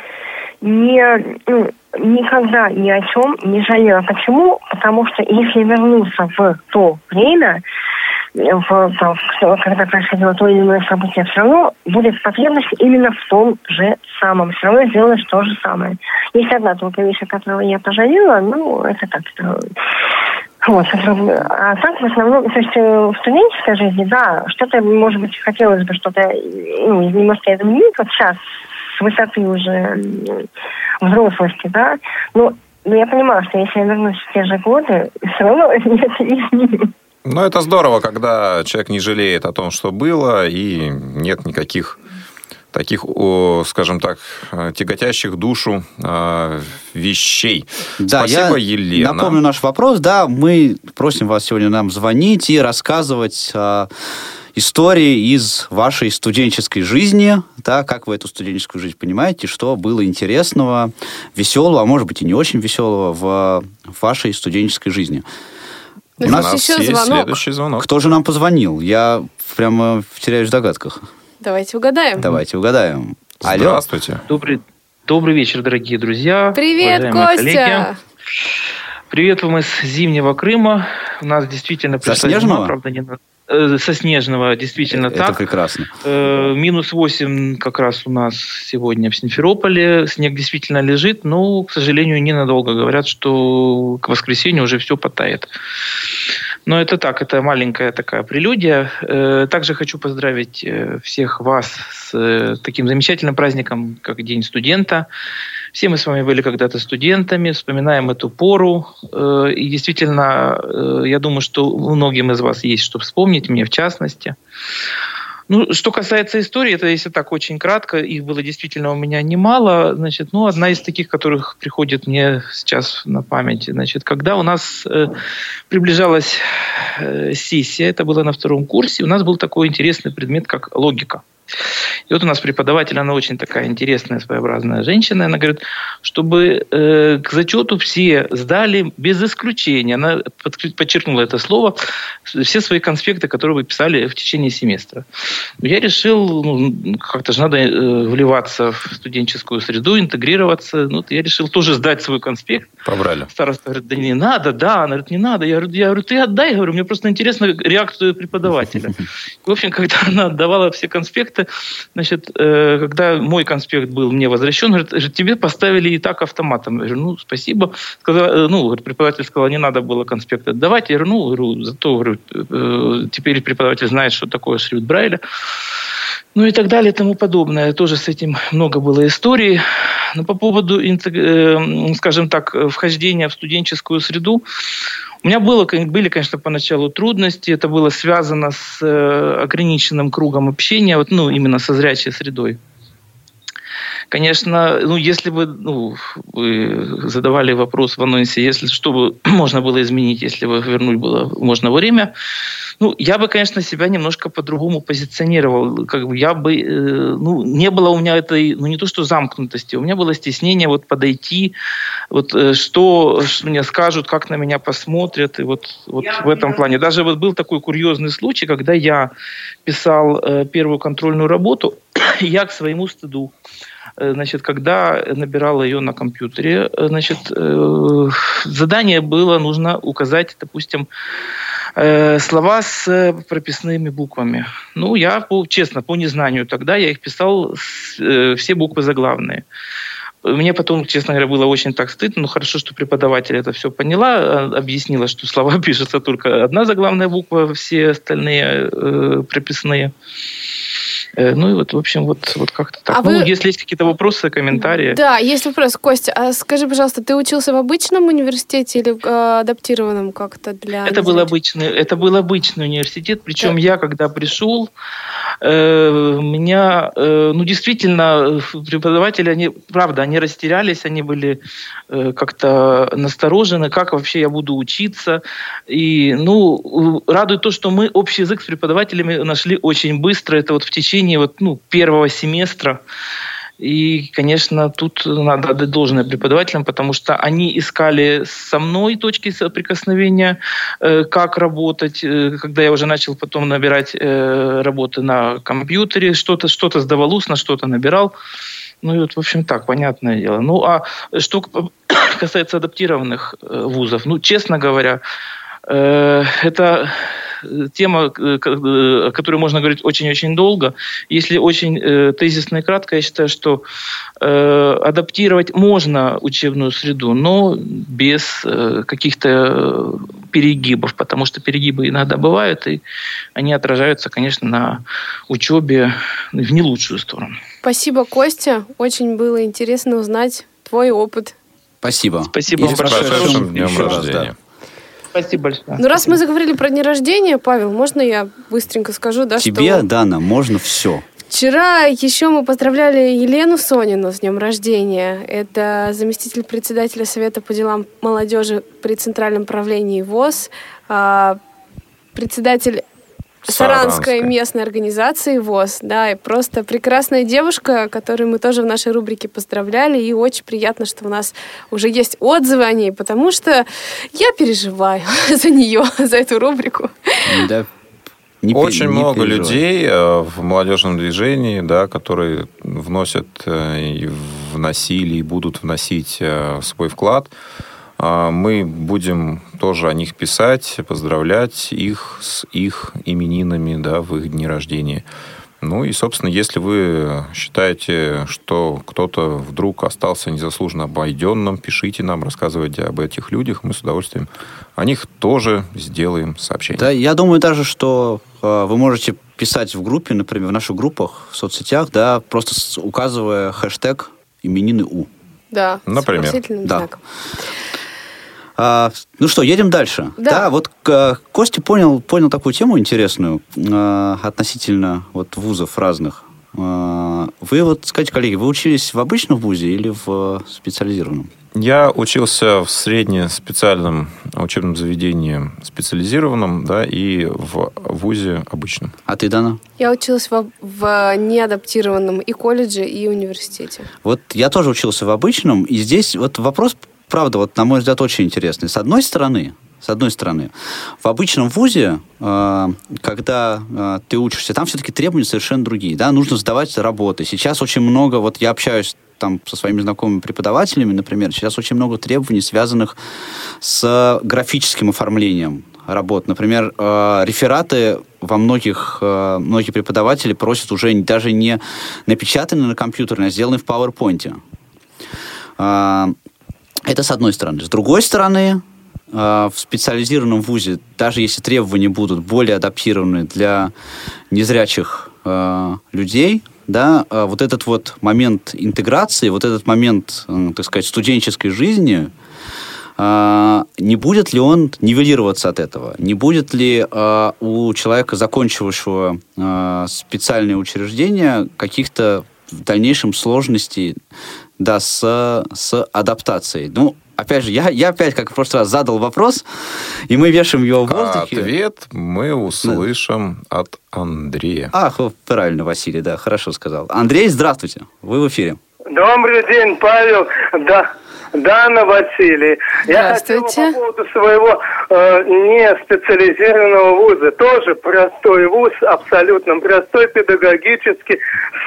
G: не, ну, никогда ни о чем не жалела. Почему? Потому что если вернуться в то время, в, там, когда происходило то или иное событие, все равно будет потребность именно в том же самом. Все равно сделать то же самое. Есть одна только вещь, которого я пожалела, ну, это так. Это, вот, а так в основном, то есть э, в студенческой жизни, да, что-то, может быть, хотелось бы что-то ну, немножко изменить. Вот сейчас с высоты уже взрослости, да. Но, но я понимаю, что если я вернусь в те же годы, все равно это изменит.
D: Ну, это здорово, когда человек не жалеет о том, что было, и нет никаких таких, скажем так, тяготящих душу а, вещей.
B: Да, Спасибо, я Елена. Напомню наш вопрос. Да, мы просим вас сегодня нам звонить и рассказывать истории из вашей студенческой жизни, да, как вы эту студенческую жизнь понимаете, что было интересного, веселого, а может быть и не очень веселого в вашей студенческой жизни.
C: У нас, еще есть звонок.
D: следующий звонок.
B: Кто же нам позвонил? Я прямо теряюсь в догадках.
C: Давайте угадаем.
B: Давайте угадаем.
D: Алло. Здравствуйте.
H: Добрый, добрый вечер, дорогие друзья.
C: Привет, Костя. Коллеги.
H: Привет вам из зимнего Крыма. У нас действительно
B: зима,
H: правда, не, со снежного действительно
B: Это
H: так.
B: Это прекрасно.
H: Э, минус 8 как раз у нас сегодня в Симферополе. Снег действительно лежит, но, к сожалению, ненадолго. Говорят, что к воскресенью уже все потает. Но это так, это маленькая такая прелюдия. Э, также хочу поздравить всех вас с таким замечательным праздником, как День студента. Все мы с вами были когда-то студентами, вспоминаем эту пору. Э, и действительно, э, я думаю, что многим из вас есть что вспомнить, мне в частности. Ну, что касается истории, это если так очень кратко, их было действительно у меня немало. Значит, ну, одна из таких, которых приходит мне сейчас на память. Значит, когда у нас э, приближалась э, сессия, это было на втором курсе, у нас был такой интересный предмет, как логика И вот у нас преподаватель, она очень такая интересная, своеобразная женщина. Она говорит, чтобы э, к зачету все сдали без исключения. Она подчеркнула это слово. Все свои конспекты, которые вы писали в течение семестра. Я решил, ну, как-то же надо э, вливаться в студенческую среду, интегрироваться. Ну, я решил тоже сдать свой конспект.
D: Побрали.
H: Староста говорит, да не надо, да. Она говорит, не надо. Я говорю, я говорю ты отдай. Я говорю, мне просто интересна реакцию преподавателя. В общем, когда она отдавала все конспекты, значит, э, когда мой конспект был мне возвращен, говорит, тебе поставили и так автоматом. Я говорю, ну, спасибо. Сказал, э, ну, преподаватель сказал, не надо было конспект отдавать. Я говорю, ну, говорю, зато говорю, э, теперь преподаватель знает, что такое шрифт Брайля. Ну и так далее и тому подобное. Тоже с этим много было историй. Но по поводу, скажем так, вхождения в студенческую среду, у меня было, были, конечно, поначалу трудности. Это было связано с э, ограниченным кругом общения, вот, ну, именно со зрячей средой. Конечно, ну, если бы ну, вы задавали вопрос в анонсе, если что бы можно было изменить, если бы вернуть было можно время, ну, я бы, конечно, себя немножко по-другому позиционировал. Как бы я бы, э, ну, не было у меня этой, ну, не то что замкнутости, у меня было стеснение вот подойти, вот э, что, что мне скажут, как на меня посмотрят, и вот, вот в этом плане. Даже вот был такой курьезный случай, когда я писал э, первую контрольную работу, я к своему стыду значит, когда набирала ее на компьютере, э, значит, э, задание было, нужно указать, допустим, слова с прописными буквами. Ну, я, честно, по незнанию тогда, я их писал все буквы заглавные. Мне потом, честно говоря, было очень так стыдно, но хорошо, что преподаватель это все поняла, объяснила, что слова пишется только одна заглавная буква, все остальные э, прописные. Э, ну и вот, в общем, вот, вот как-то так. А ну, вы... если есть какие-то вопросы, комментарии.
C: Да, есть вопрос. Костя, а скажи, пожалуйста, ты учился в обычном университете или э, адаптированном как-то для...
H: Это был обычный, это был обычный университет, причем да. я, когда пришел, э, меня, э, ну, действительно, преподаватели, они, правда, они растерялись, они были э, как-то насторожены, как вообще я буду учиться. И, ну, радует то, что мы общий язык с преподавателями нашли очень быстро. Это вот в течение вот, ну, первого семестра. И, конечно, тут надо отдать должное преподавателям, потому что они искали со мной точки соприкосновения, э, как работать. Э, когда я уже начал потом набирать э, работы на компьютере, что-то что сдавал устно, что-то набирал. Ну и вот, в общем, так, понятное дело. Ну, а что касается адаптированных вузов, ну, честно говоря, это тема, э, э, о которой можно говорить очень-очень долго. Если очень э, тезисно и кратко, я считаю, что э, адаптировать можно учебную среду, но без э, каких-то перегибов, потому что перегибы иногда бывают, и они отражаются, конечно, на учебе в не лучшую сторону.
C: Спасибо, Костя. Очень было интересно узнать твой опыт.
B: Спасибо.
H: Спасибо.
D: И с прошедшим днем рождения.
H: Спасибо большое.
C: Ну, раз мы заговорили про день рождения, Павел, можно я быстренько скажу, да,
B: Тебе,
C: что...
B: Дана, можно все.
C: Вчера еще мы поздравляли Елену Сонину с днем рождения. Это заместитель председателя Совета по делам молодежи при Центральном правлении ВОЗ, а, председатель Саранской местной организации ВОЗ, да, и просто прекрасная девушка, которую мы тоже в нашей рубрике поздравляли, и очень приятно, что у нас уже есть отзывы о ней, потому что я переживаю за нее, за эту рубрику.
B: Да,
D: не, Очень не много переживай. людей э, в молодежном движении, да, которые вносят э, и вносили и будут вносить э, свой вклад мы будем тоже о них писать, поздравлять их с их именинами да, в их дни рождения. Ну и, собственно, если вы считаете, что кто-то вдруг остался незаслуженно обойденным, пишите нам, рассказывайте об этих людях, мы с удовольствием о них тоже сделаем сообщение.
B: Да, я думаю даже, что э, вы можете писать в группе, например, в наших группах, в соцсетях, да, просто указывая хэштег именины У.
C: Да,
D: например.
C: да. знаком.
B: А, ну что, едем дальше.
C: Да.
B: да вот а, Костя понял, понял такую тему интересную а, относительно вот вузов разных. А, вы вот, скажите, коллеги, вы учились в обычном вузе или в специализированном?
D: Я учился в среднеспециальном учебном заведении специализированном, да, и в ВУЗе обычном.
B: А ты, Дана?
C: Я училась в, в неадаптированном и колледже, и университете.
B: Вот я тоже учился в обычном, и здесь вот вопрос, правда, вот на мой взгляд, очень интересный. С одной стороны, с одной стороны, в обычном вузе, э, когда э, ты учишься, там все-таки требования совершенно другие, да, нужно сдавать работы. Сейчас очень много, вот я общаюсь там со своими знакомыми преподавателями, например, сейчас очень много требований, связанных с графическим оформлением работ. Например, э, рефераты во многих, э, многие преподаватели просят уже даже не напечатанные на компьютере, а сделанные в PowerPoint. Это с одной стороны. С другой стороны, э, в специализированном вузе, даже если требования будут более адаптированы для незрячих э, людей, да, э, вот этот вот момент интеграции, вот этот момент, так сказать, студенческой жизни, не будет ли он нивелироваться от этого? Не будет ли у человека, закончившего специальное учреждение, каких-то в дальнейшем сложностей да, с, с адаптацией? Ну, опять же, я, я опять, как в прошлый раз, задал вопрос, и мы вешаем его в воздухе.
D: Ответ мы услышим от Андрея.
B: Ах, правильно, Василий, да, хорошо сказал. Андрей, здравствуйте, вы в эфире.
I: Добрый день, Павел. Да, Дана Василий. Я хотел по поводу своего э, не специализированного вуза. Тоже простой вуз, абсолютно простой педагогический,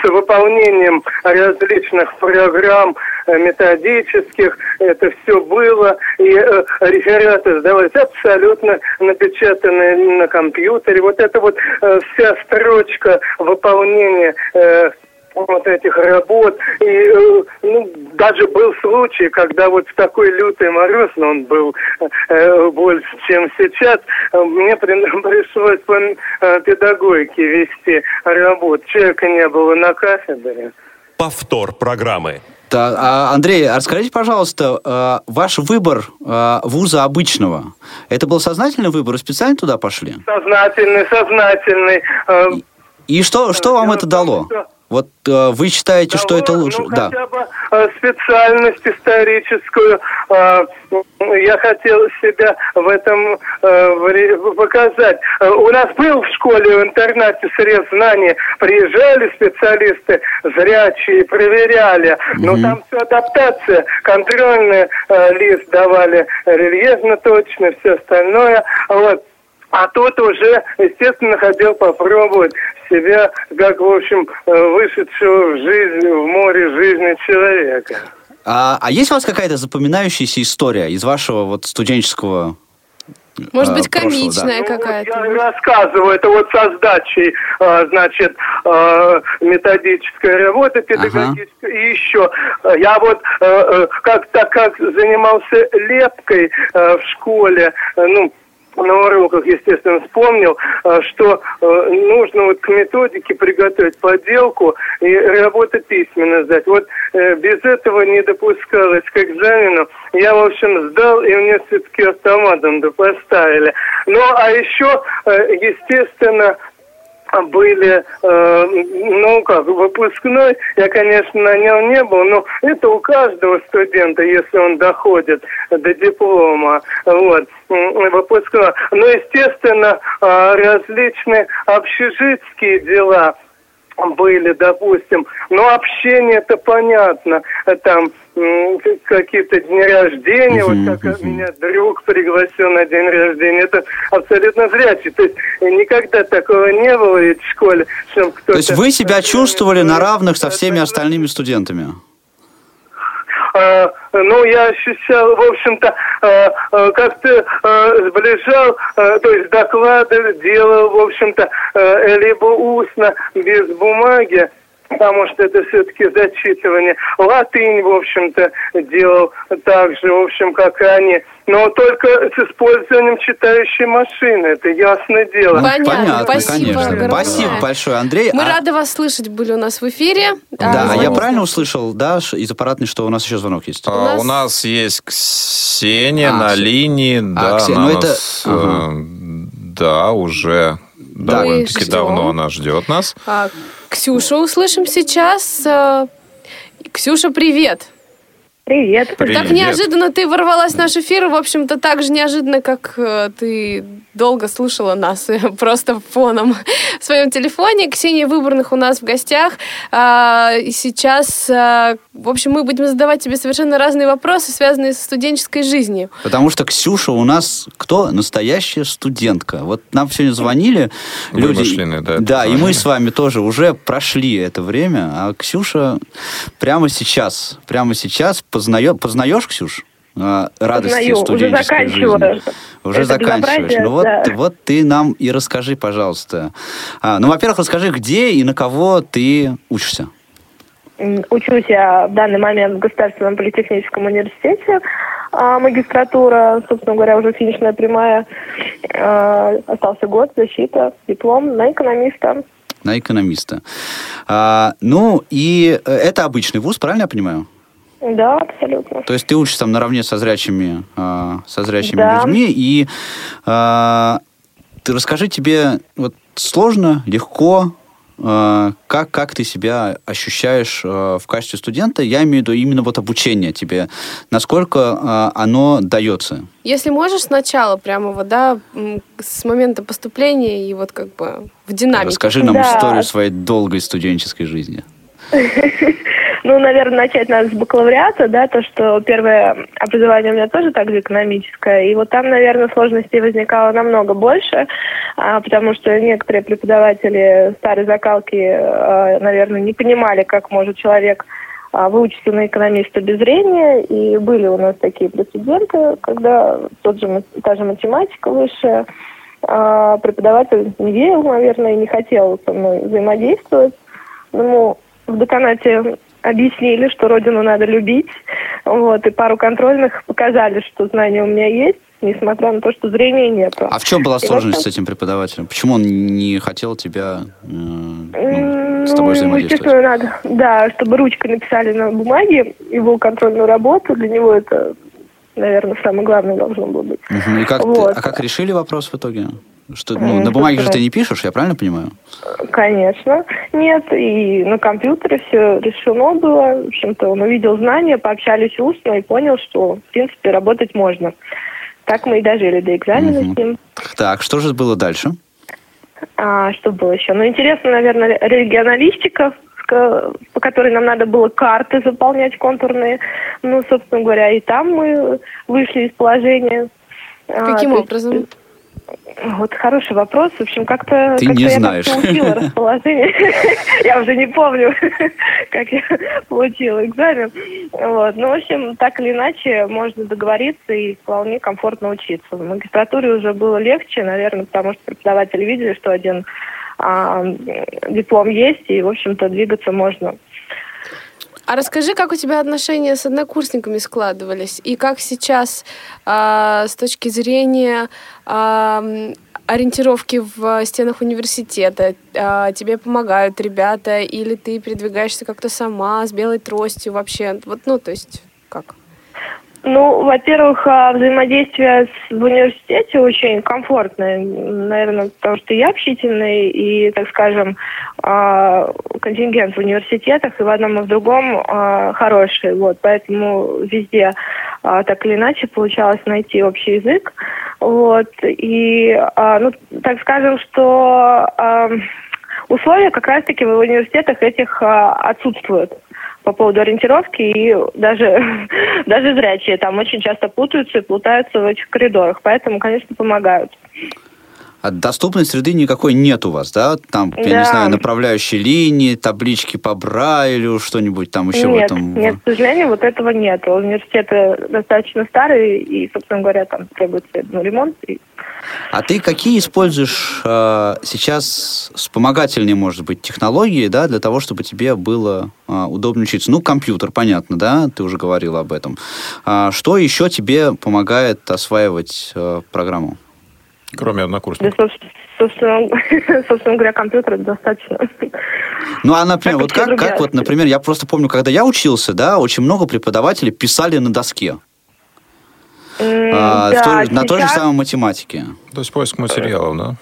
I: с выполнением различных программ э, методических. Это все было. И э, рефераты сдавались абсолютно напечатанные на компьютере. Вот это вот э, вся строчка выполнения э, вот этих работ. И э, ну, даже был случай, когда вот в такой лютый мороз, но он был э, больше, чем сейчас, мне пришлось по э, педагогике вести работу. Человека не было на кафедре.
A: Повтор программы.
B: Да, а, Андрей, а расскажите, пожалуйста, э, ваш выбор э, вуза обычного, это был сознательный выбор, и специально туда пошли?
I: Сознательный, сознательный. Э,
B: И что, что вам это дало? Вот э, вы считаете, что это лучше?
I: Ну,
B: да.
I: хотя бы э, специальность историческую. Э, я хотел себя в этом э, показать. Э, У нас был в школе, в интернате срез знаний. Приезжали специалисты зрячие, проверяли. Но
J: Мгм.
I: там все адаптация. Контрольный э, лист давали рельефно точно, все остальное. Вот. А тот уже, естественно, хотел попробовать себя, как, в общем, э, вышедшего в жизнь, в море жизни человека.
B: А, а есть у вас какая-то запоминающаяся история из вашего вот студенческого
C: Может
B: э,
C: быть,
B: прошлого, да?
C: комичная какая-то.
I: Я рассказываю, это вот со сдачей, э, значит, методической работы педагогической. И еще, я вот как так как занимался лепкой в школе, ну, на уроках, естественно, вспомнил, э, что э, нужно вот к методике приготовить поделку и работу письменно сдать. Вот э, без этого не допускалось к экзамену. Я, в общем, сдал, и мне все-таки автоматом поставили. Ну, а еще, э, естественно, были, э, ну как, выпускной, я, конечно, на нем не был, но это у каждого студента, если он доходит до диплома, вот, м, выпускной. Но, естественно, э, различные общежитские дела были, допустим, но общение это понятно, там какие-то дни рождения, вот как меня друг пригласил на день рождения, это абсолютно зрячий, то есть никогда такого не было ведь в школе, чтобы кто-то...
B: То есть вы себя чувствовали на равных со всеми остальными студентами?
I: Э, ну, я ощущал, в общем-то, э, э, как-то э, сближал, э, то есть доклады делал, в общем-то, э, либо устно, без бумаги, потому что это все-таки зачитывание. Латынь, в общем-то, делал так же, в общем, как и они. Но только с использованием читающей машины, это ясное дело.
C: Понятно, спасибо
B: конечно.
C: огромное.
B: Спасибо большое, Андрей.
C: Мы
B: А-
C: рады вас слышать были у нас в эфире.
B: Да,
C: А,
B: я правильно услышал, да, из аппаратной, что у нас еще звонок есть?
D: А, У нас есть Ксения
B: А,
D: на линии, да,
B: Ксе-
D: она
B: ну это-
D: нас, э,
B: ага.
D: да, уже довольно-таки давно она ждет нас.
C: А, Ксюшу услышим сейчас. А, Ксюша, привет.
K: Привет.
D: Привет.
C: Так неожиданно ты ворвалась в наш эфир, в общем-то, так же неожиданно, как э, ты долго слушала нас э, просто фоном в своем телефоне. Ксения Выборных у нас в гостях. А, и сейчас, а, в общем, мы будем задавать тебе совершенно разные вопросы, связанные со студенческой жизнью.
B: Потому что Ксюша у нас кто? Настоящая студентка. Вот нам сегодня звонили люди.
D: Вымышленные, да,
B: Да, и мы с вами тоже уже прошли это время, а Ксюша прямо сейчас, прямо сейчас познает, познаешь, Ксюш? а, радости
K: Познаю, уже
B: студенческой
K: заканчиваю.
B: жизни. Уже
K: Это
B: заканчиваешь. Ну вот,
K: да.
B: вот ты нам и расскажи, пожалуйста. А, ну, во-первых, расскажи, где и на кого ты учишься.
K: Учусь я в данный момент в Государственном политехническом университете. А, Магистратура, собственно говоря, уже финишная прямая. А, Остался год, защита, диплом на экономиста.
B: На экономиста. А, ну, и э, это обычный вуз, правильно я понимаю?
K: Да, абсолютно.
B: То есть ты учишься там наравне со зрячими, а, со зрячими
K: Да.
B: людьми, и а, ты расскажи тебе, вот сложно, легко, а, как, как ты себя ощущаешь а, в качестве студента? Я имею в виду именно вот обучение тебе. Насколько а, оно дается?
C: Если можешь сначала, прямо вот, да, с момента поступления и вот как бы в динамике.
B: Расскажи нам
K: Да.
B: историю своей долгой студенческой жизни.
K: Ну, наверное, начать надо с бакалавриата, да, то, что первое образование у меня тоже также экономическое, и вот там, наверное, сложностей возникало намного больше, а, потому что некоторые преподаватели старой закалки, а, наверное, не понимали, как может человек а, выучиться на экономиста без зрения, и были у нас такие прецеденты, когда тот же, та же математика высшая, преподаватель не верил, наверное, и не хотел со мной взаимодействовать. Ему в деканате объяснили, что родину надо любить. Вот, и пару контрольных показали, что знания у меня есть, несмотря на то, что зрения нету.
B: А в чем была сложность
K: вот
B: с этим преподавателем? Почему он не хотел тебя э, ну, с
K: Ну,
B: тобой
K: ему,
B: взаимодействовать?
K: естественно, надо, да, чтобы ручкой написали на бумаге его контрольную работу. Для него это, наверное, самое главное должно было быть.
B: Мгм. И как ты-
K: Вот.
B: а как решили вопрос в итоге? Что, ну, на бумаге же ты не пишешь, я правильно понимаю?
K: Конечно. Нет, и на компьютере все решено было. В общем-то, он увидел знания, пообщались устно и понял, что, в принципе, работать можно. Так мы и дожили до экзамена
B: Мгм.
K: с ним.
B: Так, что же было дальше?
K: А, что было еще? Ну, интересно, наверное, регионалистика, по которой нам надо было карты заполнять контурные. Ну, собственно говоря, и там мы вышли из положения. А,
C: Каким
K: есть,
C: образом?
K: Вот хороший вопрос. В общем, как-то
B: Ты
K: как-то
B: не
K: я
B: знаешь.
K: получила расположение. Я уже не помню, как я получила экзамен. Вот. Ну, в общем, так или иначе, можно договориться и вполне комфортно учиться. В магистратуре уже было легче, наверное, потому что преподаватели видели, что один а, диплом есть, и, в общем-то, двигаться можно.
C: А расскажи, как у тебя отношения с однокурсниками складывались, и как сейчас а, с точки зрения м, ориентировки в стенах университета а, тебе помогают ребята, или ты передвигаешься как-то сама с белой тростью вообще? Вот, ну, то есть, как?
K: Ну, во-первых, а, взаимодействие в университете очень комфортное, наверное, потому что я общительный, и, так скажем, а, контингент в университетах и в одном и в другом а, хороший. Вот, поэтому везде так или иначе получалось найти общий язык. Вот, и, ну, так скажем, что условия как раз-таки в университетах этих отсутствуют по поводу ориентировки, и даже, даже зрячие там очень часто путаются и плутаются в этих коридорах, поэтому, конечно, помогают.
B: А доступной среды никакой нет у вас, да? Там, я не
K: Да.
B: знаю, направляющие линии, таблички по Брайлю, что-нибудь там еще
K: нет,
B: в этом.
K: нет, к сожалению, вот этого нет. Университеты достаточно старые, и, собственно говоря, там требуется ну, ремонт. И...
B: А ты какие используешь э, сейчас вспомогательные, может быть, технологии, да, для того, чтобы тебе было э, удобно учиться? Ну, компьютер, понятно, да, ты уже говорила об этом. А что еще тебе помогает осваивать э, программу?
D: Кроме
K: Да,
D: однокурсников.
K: собственно, собственно, собственно говоря, компьютера достаточно.
B: Ну, а, например,
K: Как
B: вот как, как вот, например, я просто помню, когда я учился, да, очень много преподавателей писали на доске.
K: М,
B: А,
K: да,
B: той- на той же самой математике.
D: То есть поиск материалов, да?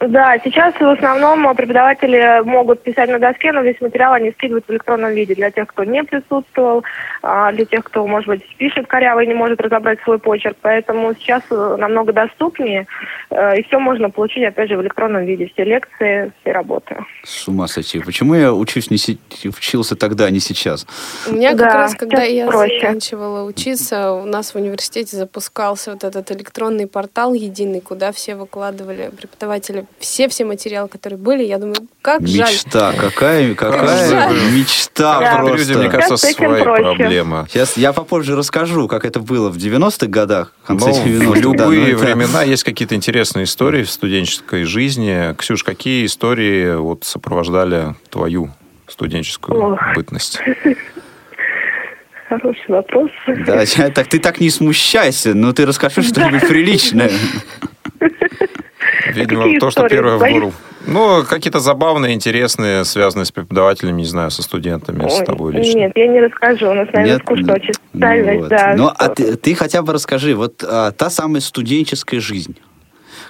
K: Да, сейчас в основном преподаватели могут писать на доске, но весь материал они скидывают в электронном виде для тех, кто не присутствовал, а, для тех, кто, может быть, пишет коряво и не может разобрать свой почерк. Поэтому сейчас э, намного доступнее, э, и все можно получить, опять же, в электронном виде. Все лекции, все работы.
B: С ума сойти. Почему я учусь не си... учился тогда, а не сейчас?
C: У меня как
K: Да,
C: раз, когда я
K: проще.
C: заканчивала учиться, у нас в университете запускался вот этот электронный портал единый, куда все выкладывали преподаватели все-все материалы, которые были. Я думаю, как жаль.
B: Мечта. Какая, какая
C: жаль.
B: мечта
K: Да.
B: просто.
D: Люди, мне кажется,
K: этим
D: свои проблемы.
B: Сейчас я попозже расскажу, как это было в 90-х годах, в конце
D: Ну,
B: 90-х.
D: в
B: да,
D: любые
B: но это-
D: времена есть какие-то интересные истории в студенческой жизни. Ксюш, какие истории вот сопровождали твою студенческую
K: Ох.
D: бытность?
K: Хороший вопрос.
B: Да, так ты так не смущайся, но ты расскажи что-нибудь приличное.
D: Видимо,
K: какие
D: то, что первое в
K: Свои?
D: голову. Ну, какие-то забавные, интересные, связанные с преподавателями, не знаю, со студентами, с
K: Ой,
D: тобой лично.
K: Нет, я не расскажу. У нас, наверное,
B: Нет?
K: скучно очень
B: Ну вот.
K: да.
B: Ну, а
K: что-
B: ты, ты хотя бы расскажи, вот а, та самая студенческая жизнь,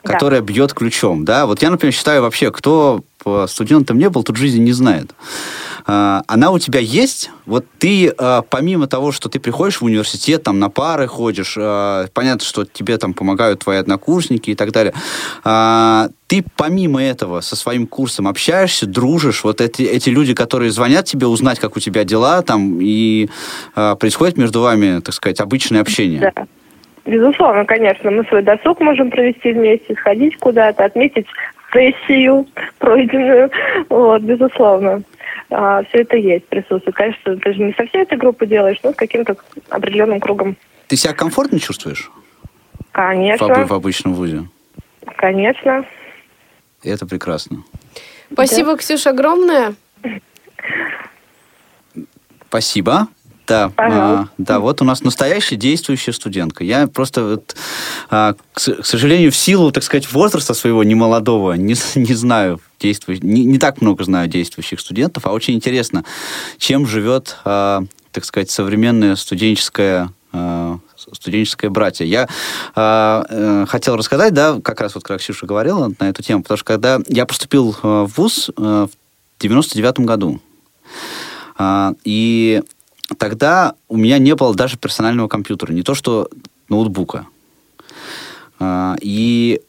K: Да.
B: которая бьет ключом, да? Вот я, например, считаю вообще, кто по студентом не был, тут жизни не знает. А, она у тебя есть? Вот ты, а, помимо того, что ты приходишь в университет, там, на пары ходишь, а, понятно, что тебе там помогают твои однокурсники и так далее, ты помимо этого со своим курсом общаешься, дружишь, вот эти, эти люди, которые звонят тебе узнать, как у тебя дела, там, и происходит между вами, так сказать, обычное общение.
K: Да. Безусловно, конечно. Мы свой досуг можем провести вместе, сходить куда-то, отметить сессию пройденную. Вот, безусловно. все это есть, присутствует. Конечно, ты же не со всей этой группы делаешь, но с каким-то определенным кругом.
B: Ты себя комфортно чувствуешь в,
K: Конечно,
B: обы- в обычном вузе?
K: конечно.
B: Это прекрасно.
C: Спасибо, Ксюша, огромное.
B: Спасибо. Да,
K: Пожалуйста.
B: а, да, вот у нас настоящая действующая студентка. Я просто, вот, а, к, к сожалению, в силу, так сказать, возраста своего немолодого, не, не знаю, действующих, не, не так много знаю действующих студентов, а очень интересно, чем живет, а, так сказать, современная студенческая а, студенческое братье. Я а, э, хотел рассказать, да, как раз вот как Ксюша говорила на эту тему, потому что когда я поступил э, в ВУЗ э, в 99 году, а, и тогда у меня не было даже персонального компьютера, не то что ноутбука. А, И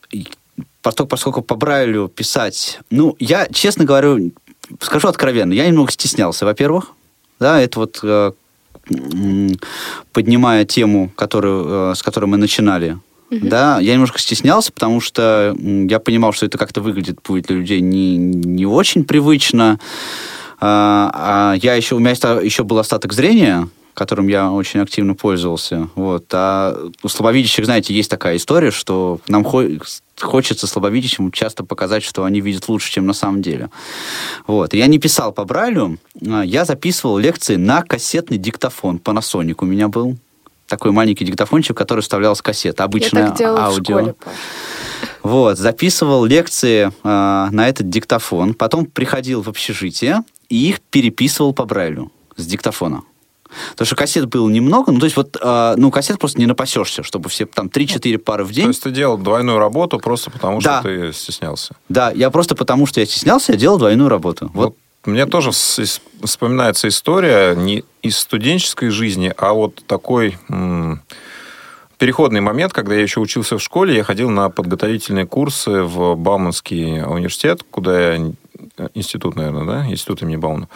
B: поскольку, по Брайлю писать... Ну, я, честно говорю, скажу откровенно, я немного стеснялся, во-первых. Да, это вот э, поднимая тему, которую, э, с которой мы начинали, да, я немножко стеснялся, потому что я понимал, что это как-то выглядит будет для людей не, не очень привычно. А, а я еще, у меня а, еще был остаток зрения, которым я очень активно пользовался. Вот. А у слабовидящих, знаете, есть такая история, что нам хо- хочется слабовидящим часто показать, что они видят лучше, чем на самом деле. Вот. Я не писал по Брайлю, я записывал лекции на кассетный диктофон. Panasonic у меня был. Такой маленький диктофончик, в который. Обычная
C: Я так делала
B: аудио.
C: в школе, Паш.
B: Вот, записывал лекции э, на этот диктофон, потом приходил в общежитие и их переписывал по Брайлю с диктофона. Потому что кассет было немного, ну, то есть вот, э, ну, кассет просто не напасешься, чтобы все там 3-4 пары в
D: То
B: день.
D: есть ты делал двойную работу просто потому,
B: Да.
D: что ты стеснялся.
B: Да, я просто потому, что я стеснялся, я делал двойную работу. Вот,
D: Вот мне тоже вспоминается история не из студенческой жизни, а вот такой м, переходный момент, когда я еще учился в школе, я ходил на подготовительные курсы в Бауманский университет, куда я институт, наверное, да, институт имени Баумана,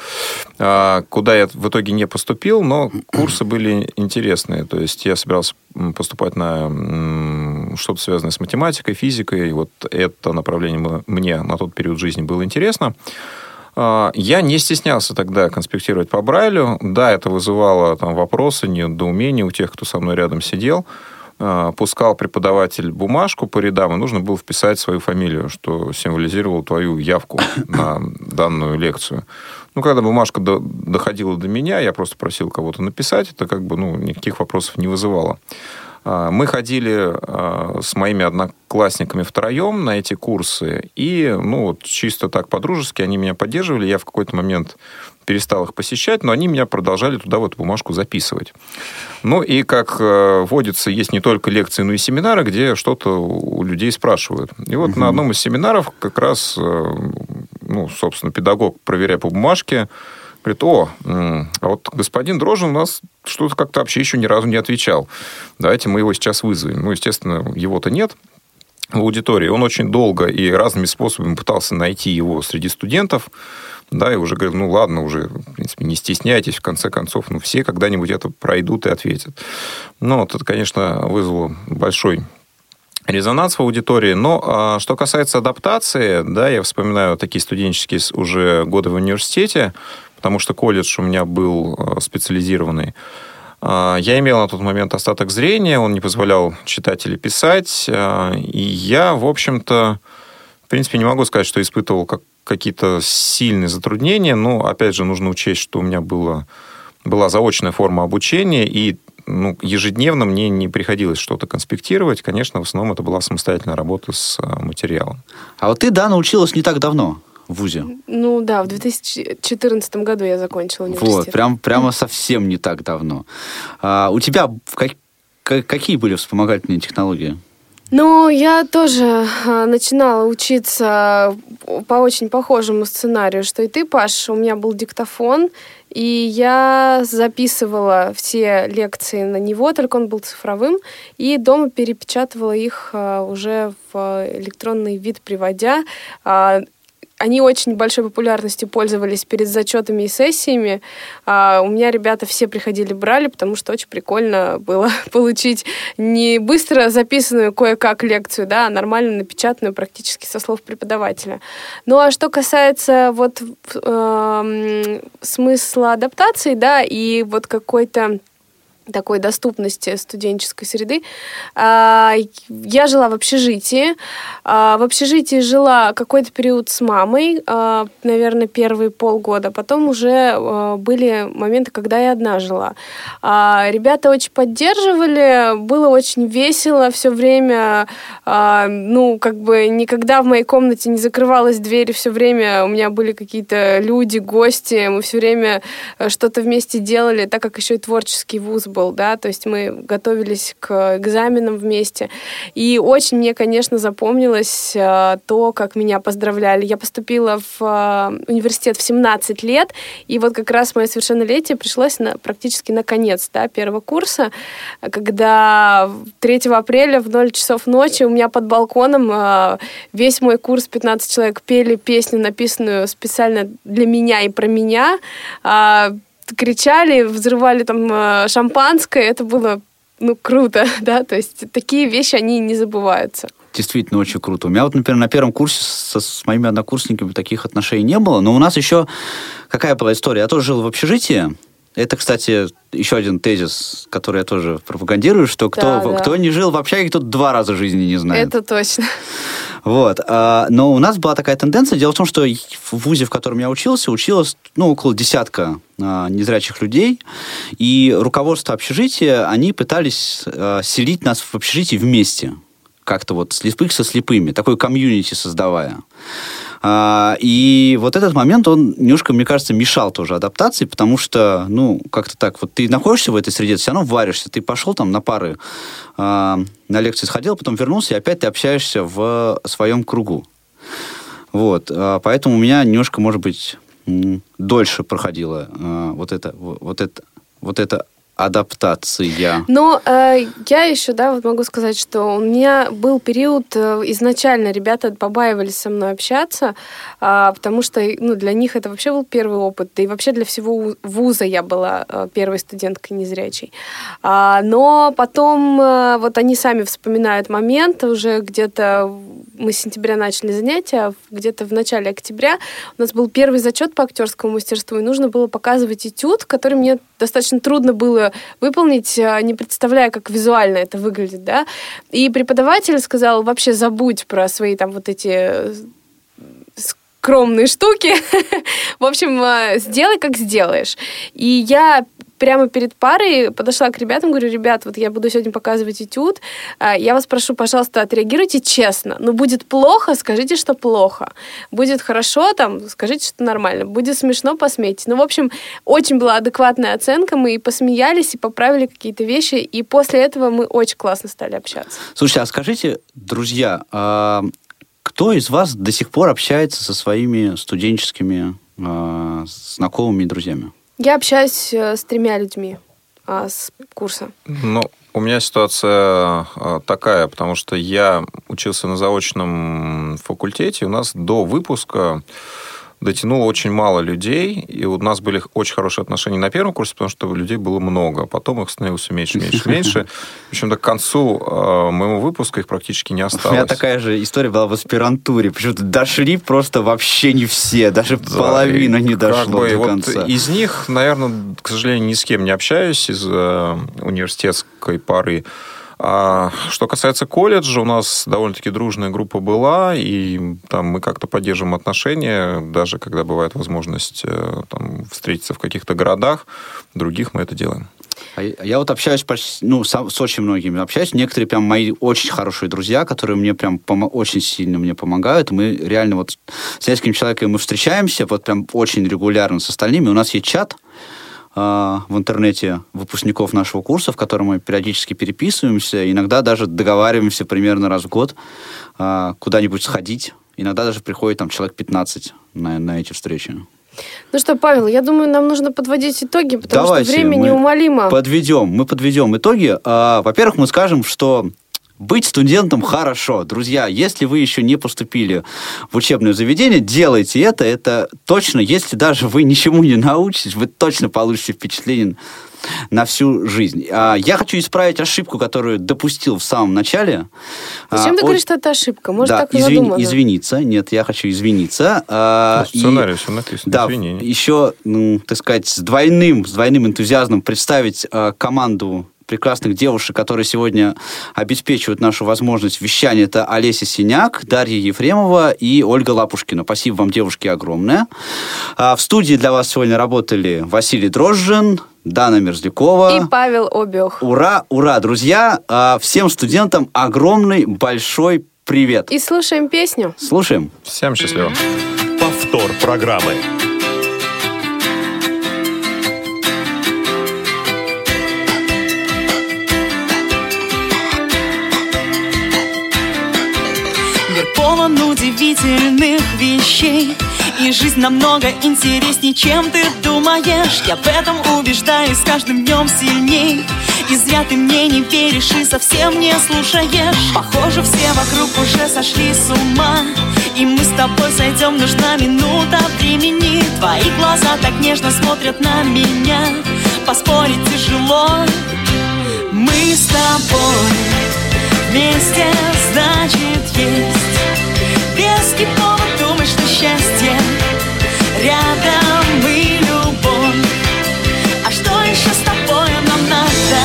D: а, куда я в итоге не поступил, но курсы были интересные. То есть я собирался поступать на что-то связанное с математикой, физикой. И вот это направление мне на тот период жизни было интересно. А, Я не стеснялся тогда конспектировать по Брайлю. Да, это вызывало там вопросы, недоумения у тех, кто со мной рядом сидел. А, Пускал преподаватель бумажку по рядам, и нужно было вписать свою фамилию, что символизировало твою явку на данную лекцию. Ну, когда бумажка до- доходила до меня, я просто просил кого-то написать, это как бы, ну, никаких вопросов не вызывало. А, мы ходили а, с моими одноклассниками втроем на эти курсы, и, ну, вот чисто так по-дружески они меня поддерживали. Я в какой-то момент перестал их посещать, но они меня продолжали туда вот бумажку записывать. Ну и, как э, водится, есть не только лекции, но и семинары, где что-то у людей спрашивают. И вот угу. на одном из семинаров как раз, э, ну, собственно, педагог, проверяя по бумажке, Говорит, о, а вот господин Дрожин у нас что-то как-то вообще еще ни разу не отвечал. Давайте мы его сейчас вызовем. Ну, естественно, его-то нет в аудитории. Он очень долго и разными способами пытался найти его среди студентов. Да, и уже говорил, ну ладно, уже, в принципе, не стесняйтесь, в конце концов, ну все когда-нибудь это пройдут и ответят. Ну, вот это, конечно, вызвало большой резонанс в аудитории. Но а, что касается адаптации, да, я вспоминаю такие студенческие уже годы в университете, потому что колледж у меня был э, специализированный. А, я имел на тот момент остаток зрения, он не позволял читать или писать, а, и я, в общем-то, в принципе, не могу сказать, что испытывал как, какие-то сильные затруднения, но, опять же, нужно учесть, что у меня было, была заочная форма обучения, и ну, ежедневно мне не приходилось что-то конспектировать. Конечно, в основном это была самостоятельная работа с э, материалом.
B: А вот ты, да, научилась не так давно в ВУЗе?
C: Ну да, в 2014 году я закончила университет.
B: Вот, прям, прямо совсем не так давно. А, у тебя как, какие были вспомогательные технологии?
C: Ну, я тоже а, начинала учиться по очень похожему сценарию, что и ты, Паш. У меня был диктофон, и я записывала все лекции на него, только он был цифровым, и дома перепечатывала их а, уже в электронный вид, приводя. Они очень большой популярностью пользовались перед зачетами и сессиями. А у меня ребята все приходили, брали, потому что очень прикольно было получить не быстро записанную кое-как лекцию, да, а нормально напечатанную практически со слов преподавателя. Ну а что касается вот э, смысла адаптации, да, и вот какой-то такой доступности студенческой среды. А, я жила в общежитии. А, в общежитии жила какой-то период с мамой, а, наверное, первые полгода. Потом уже были моменты, когда я одна жила. Ребята очень поддерживали, было очень весело все время. Ну, как бы никогда в моей комнате не закрывалась дверь, все время у меня были какие-то люди, гости, мы все время э, что-то вместе делали, так как еще и творческий вуз был, да, то есть мы готовились к экзаменам вместе. И очень мне, конечно, запомнилось э, то, как меня поздравляли. Я поступила в э, университет в 17 лет, и вот как раз мое совершеннолетие пришлось на, практически на конец да, первого курса, когда 3 апреля в 0 часов ночи у меня под балконом э, весь мой курс, 15 человек, пели песню, написанную специально для меня и про меня а, кричали, взрывали там э, шампанское, это было, ну, круто, да, то есть такие вещи, они не забываются.
B: Действительно очень круто. У меня вот, например, на первом курсе со, с моими однокурсниками таких отношений не было, но у нас еще какая была история? Я тоже жил в общежитии, это, кстати, еще один тезис, который я тоже пропагандирую, что кто, да, да. кто не жил в общаге, тот два раза жизни не знает.
C: Это точно.
B: Вот. А, но у нас была такая тенденция. Дело в том, что в ВУЗе, в котором я учился, училось ну, около десятка а, незрячих людей. И руководство общежития, они пытались а, селить нас в общежитии вместе. Как-то вот слепых со слепыми. Такой комьюнити создавая. А, и вот этот момент, он немножко, мне кажется, мешал тоже адаптации, потому что, ну, как-то так, вот ты находишься в этой среде, все равно варишься, ты пошел там на пары, а, на лекции сходил, потом вернулся, и опять ты общаешься в своем кругу. Вот, а, поэтому у меня немножко, может быть, дольше проходило вот это, вот это, вот это адаптация.
C: Но э, я еще, да, вот могу сказать, что у меня был период, э, изначально ребята побаивались со мной общаться, э, потому что, ну, для них это вообще был первый опыт, да и вообще для всего вуза я была э, первой студенткой незрячей. А, но потом э, вот они сами вспоминают момент, уже где-то мы с сентября начали занятия, где-то в начале октября у нас был первый зачет по актерскому мастерству, и нужно было показывать этюд, который мне достаточно трудно было выполнить, а, не представляя, как визуально это выглядит, да. И преподаватель сказал, вообще забудь про свои там вот эти э, скромные штуки. В общем, а, сделай, как сделаешь. И я прямо перед парой подошла к ребятам, говорю, ребят, вот я буду сегодня показывать этюд, а, я вас прошу, пожалуйста, отреагируйте честно. Ну, будет плохо, скажите, что плохо. Будет хорошо, там, скажите, что нормально. Будет смешно, посмейтесь. Ну, в общем, очень была адекватная оценка, мы и посмеялись, и поправили какие-то вещи, и после этого мы очень классно стали общаться.
B: Слушайте, а скажите, друзья, а кто из вас до сих пор общается со своими студенческими э, знакомыми и друзьями?
C: Я общаюсь э, с тремя людьми а, с курса.
D: Ну, у меня ситуация а, такая, потому что я учился на заочном факультете, у нас до выпуска дотянуло очень мало людей, и у нас были очень хорошие отношения на первом курсе, потому что людей было много, а потом их становилось меньше, меньше, меньше. В общем-то, к концу э, моего выпуска их практически не осталось.
B: У меня такая же история была в аспирантуре. Почему-то дошли просто вообще не все, даже да, половина не дошло бы, до
D: вот
B: конца.
D: Из них, наверное, к сожалению, ни с кем не общаюсь из э, университетской пары. А что касается колледжа, у нас довольно-таки дружная группа была, и там мы как-то поддерживаем отношения, даже когда бывает возможность э, там, встретиться в каких-то городах, других мы это делаем.
B: А я вот общаюсь почти, ну, с, очень многими общаюсь. Некоторые прям мои очень хорошие друзья, которые мне прям пом- очень сильно мне помогают. Мы реально вот с несколькими человеками мы встречаемся, вот прям очень регулярно с остальными. У нас есть чат, а, в интернете выпускников нашего курса, в котором мы периодически переписываемся, иногда даже договариваемся примерно раз в год а, куда-нибудь сходить. Иногда даже приходит там человек 15 на, на эти встречи.
C: Ну что, Павел, я думаю, нам нужно подводить итоги, потому Давайте что время неумолимо.
B: Подведем. Мы подведем итоги. А, во-первых, мы скажем, что быть студентом хорошо. Друзья, если вы еще не поступили в учебное заведение, делайте это. Это точно, если даже вы ничему не научитесь, вы точно получите впечатление на всю жизнь. А, я хочу исправить ошибку, которую допустил в самом начале.
C: Зачем а, ты говоришь, что это ошибка? Может, да, так извини, задумано?
B: извиниться. Нет, я хочу извиниться.
D: А, ну, сценарий и, все написано.
B: Да, Извинение. еще, ну, так сказать, с двойным, с двойным энтузиазмом представить а, команду прекрасных девушек, которые сегодня обеспечивают нашу возможность вещания. Это Олеся Синяк, Дарья Ефремова и Ольга Лапушкина. Спасибо вам, девушки, огромное. А в студии для вас сегодня работали Василий Дрожжин, Дана Мерзлякова.
C: И Павел Обех.
B: Ура, ура, друзья! А всем студентам огромный большой привет.
C: И слушаем песню.
B: Слушаем.
D: Всем счастливо.
A: Повтор программы.
J: Удивительных вещей. И жизнь намного интереснее, чем ты думаешь. Я в этом убеждаюсь каждым днем сильней. И зря ты мне не веришь и совсем не слушаешь. Похоже, все вокруг уже сошли с ума. И мы с тобой сойдем, нужна минута времени. Твои глаза так нежно смотрят на меня. Поспорить тяжело. Мы с тобой вместе, значит, есть Веский повод думать, что счастье. Рядом и любовь. А что еще с тобой нам надо?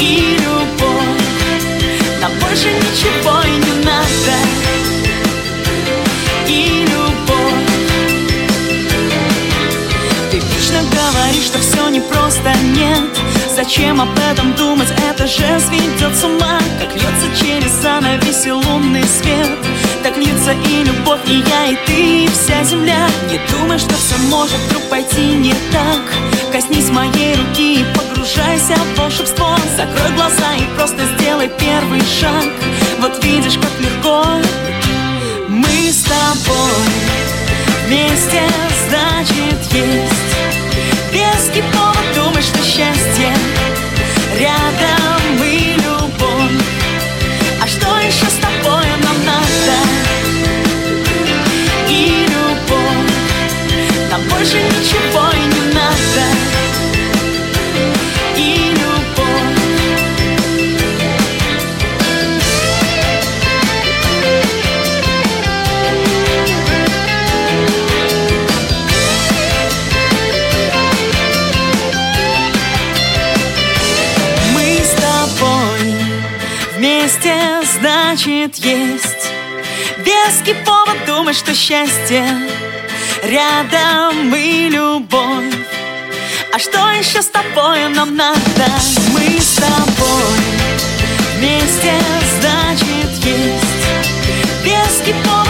J: И любовь. Нам больше ничего и не надо. И любовь. Ты вечно говоришь, что все непросто, нет Зачем об этом думать, это же сведет с ума. Как льется через занавеси лунный свет. Так льется и любовь, и я, и ты, и вся земля. Не думай, что все может вдруг пойти не так. Коснись моей руки и погружайся в волшебство. Закрой глаза и просто сделай первый шаг. Вот видишь, как легко. Мы с тобой Вместе, значит, есть. Веский повод думать, что счастье. Рядом и любовь. А что еще с тобой нам надо? И любовь. Нам больше ничего не значит есть. Веский повод думать, что счастье Рядом мы любовь. А что еще с тобой нам надо? Мы с тобой вместе значит есть. Веский повод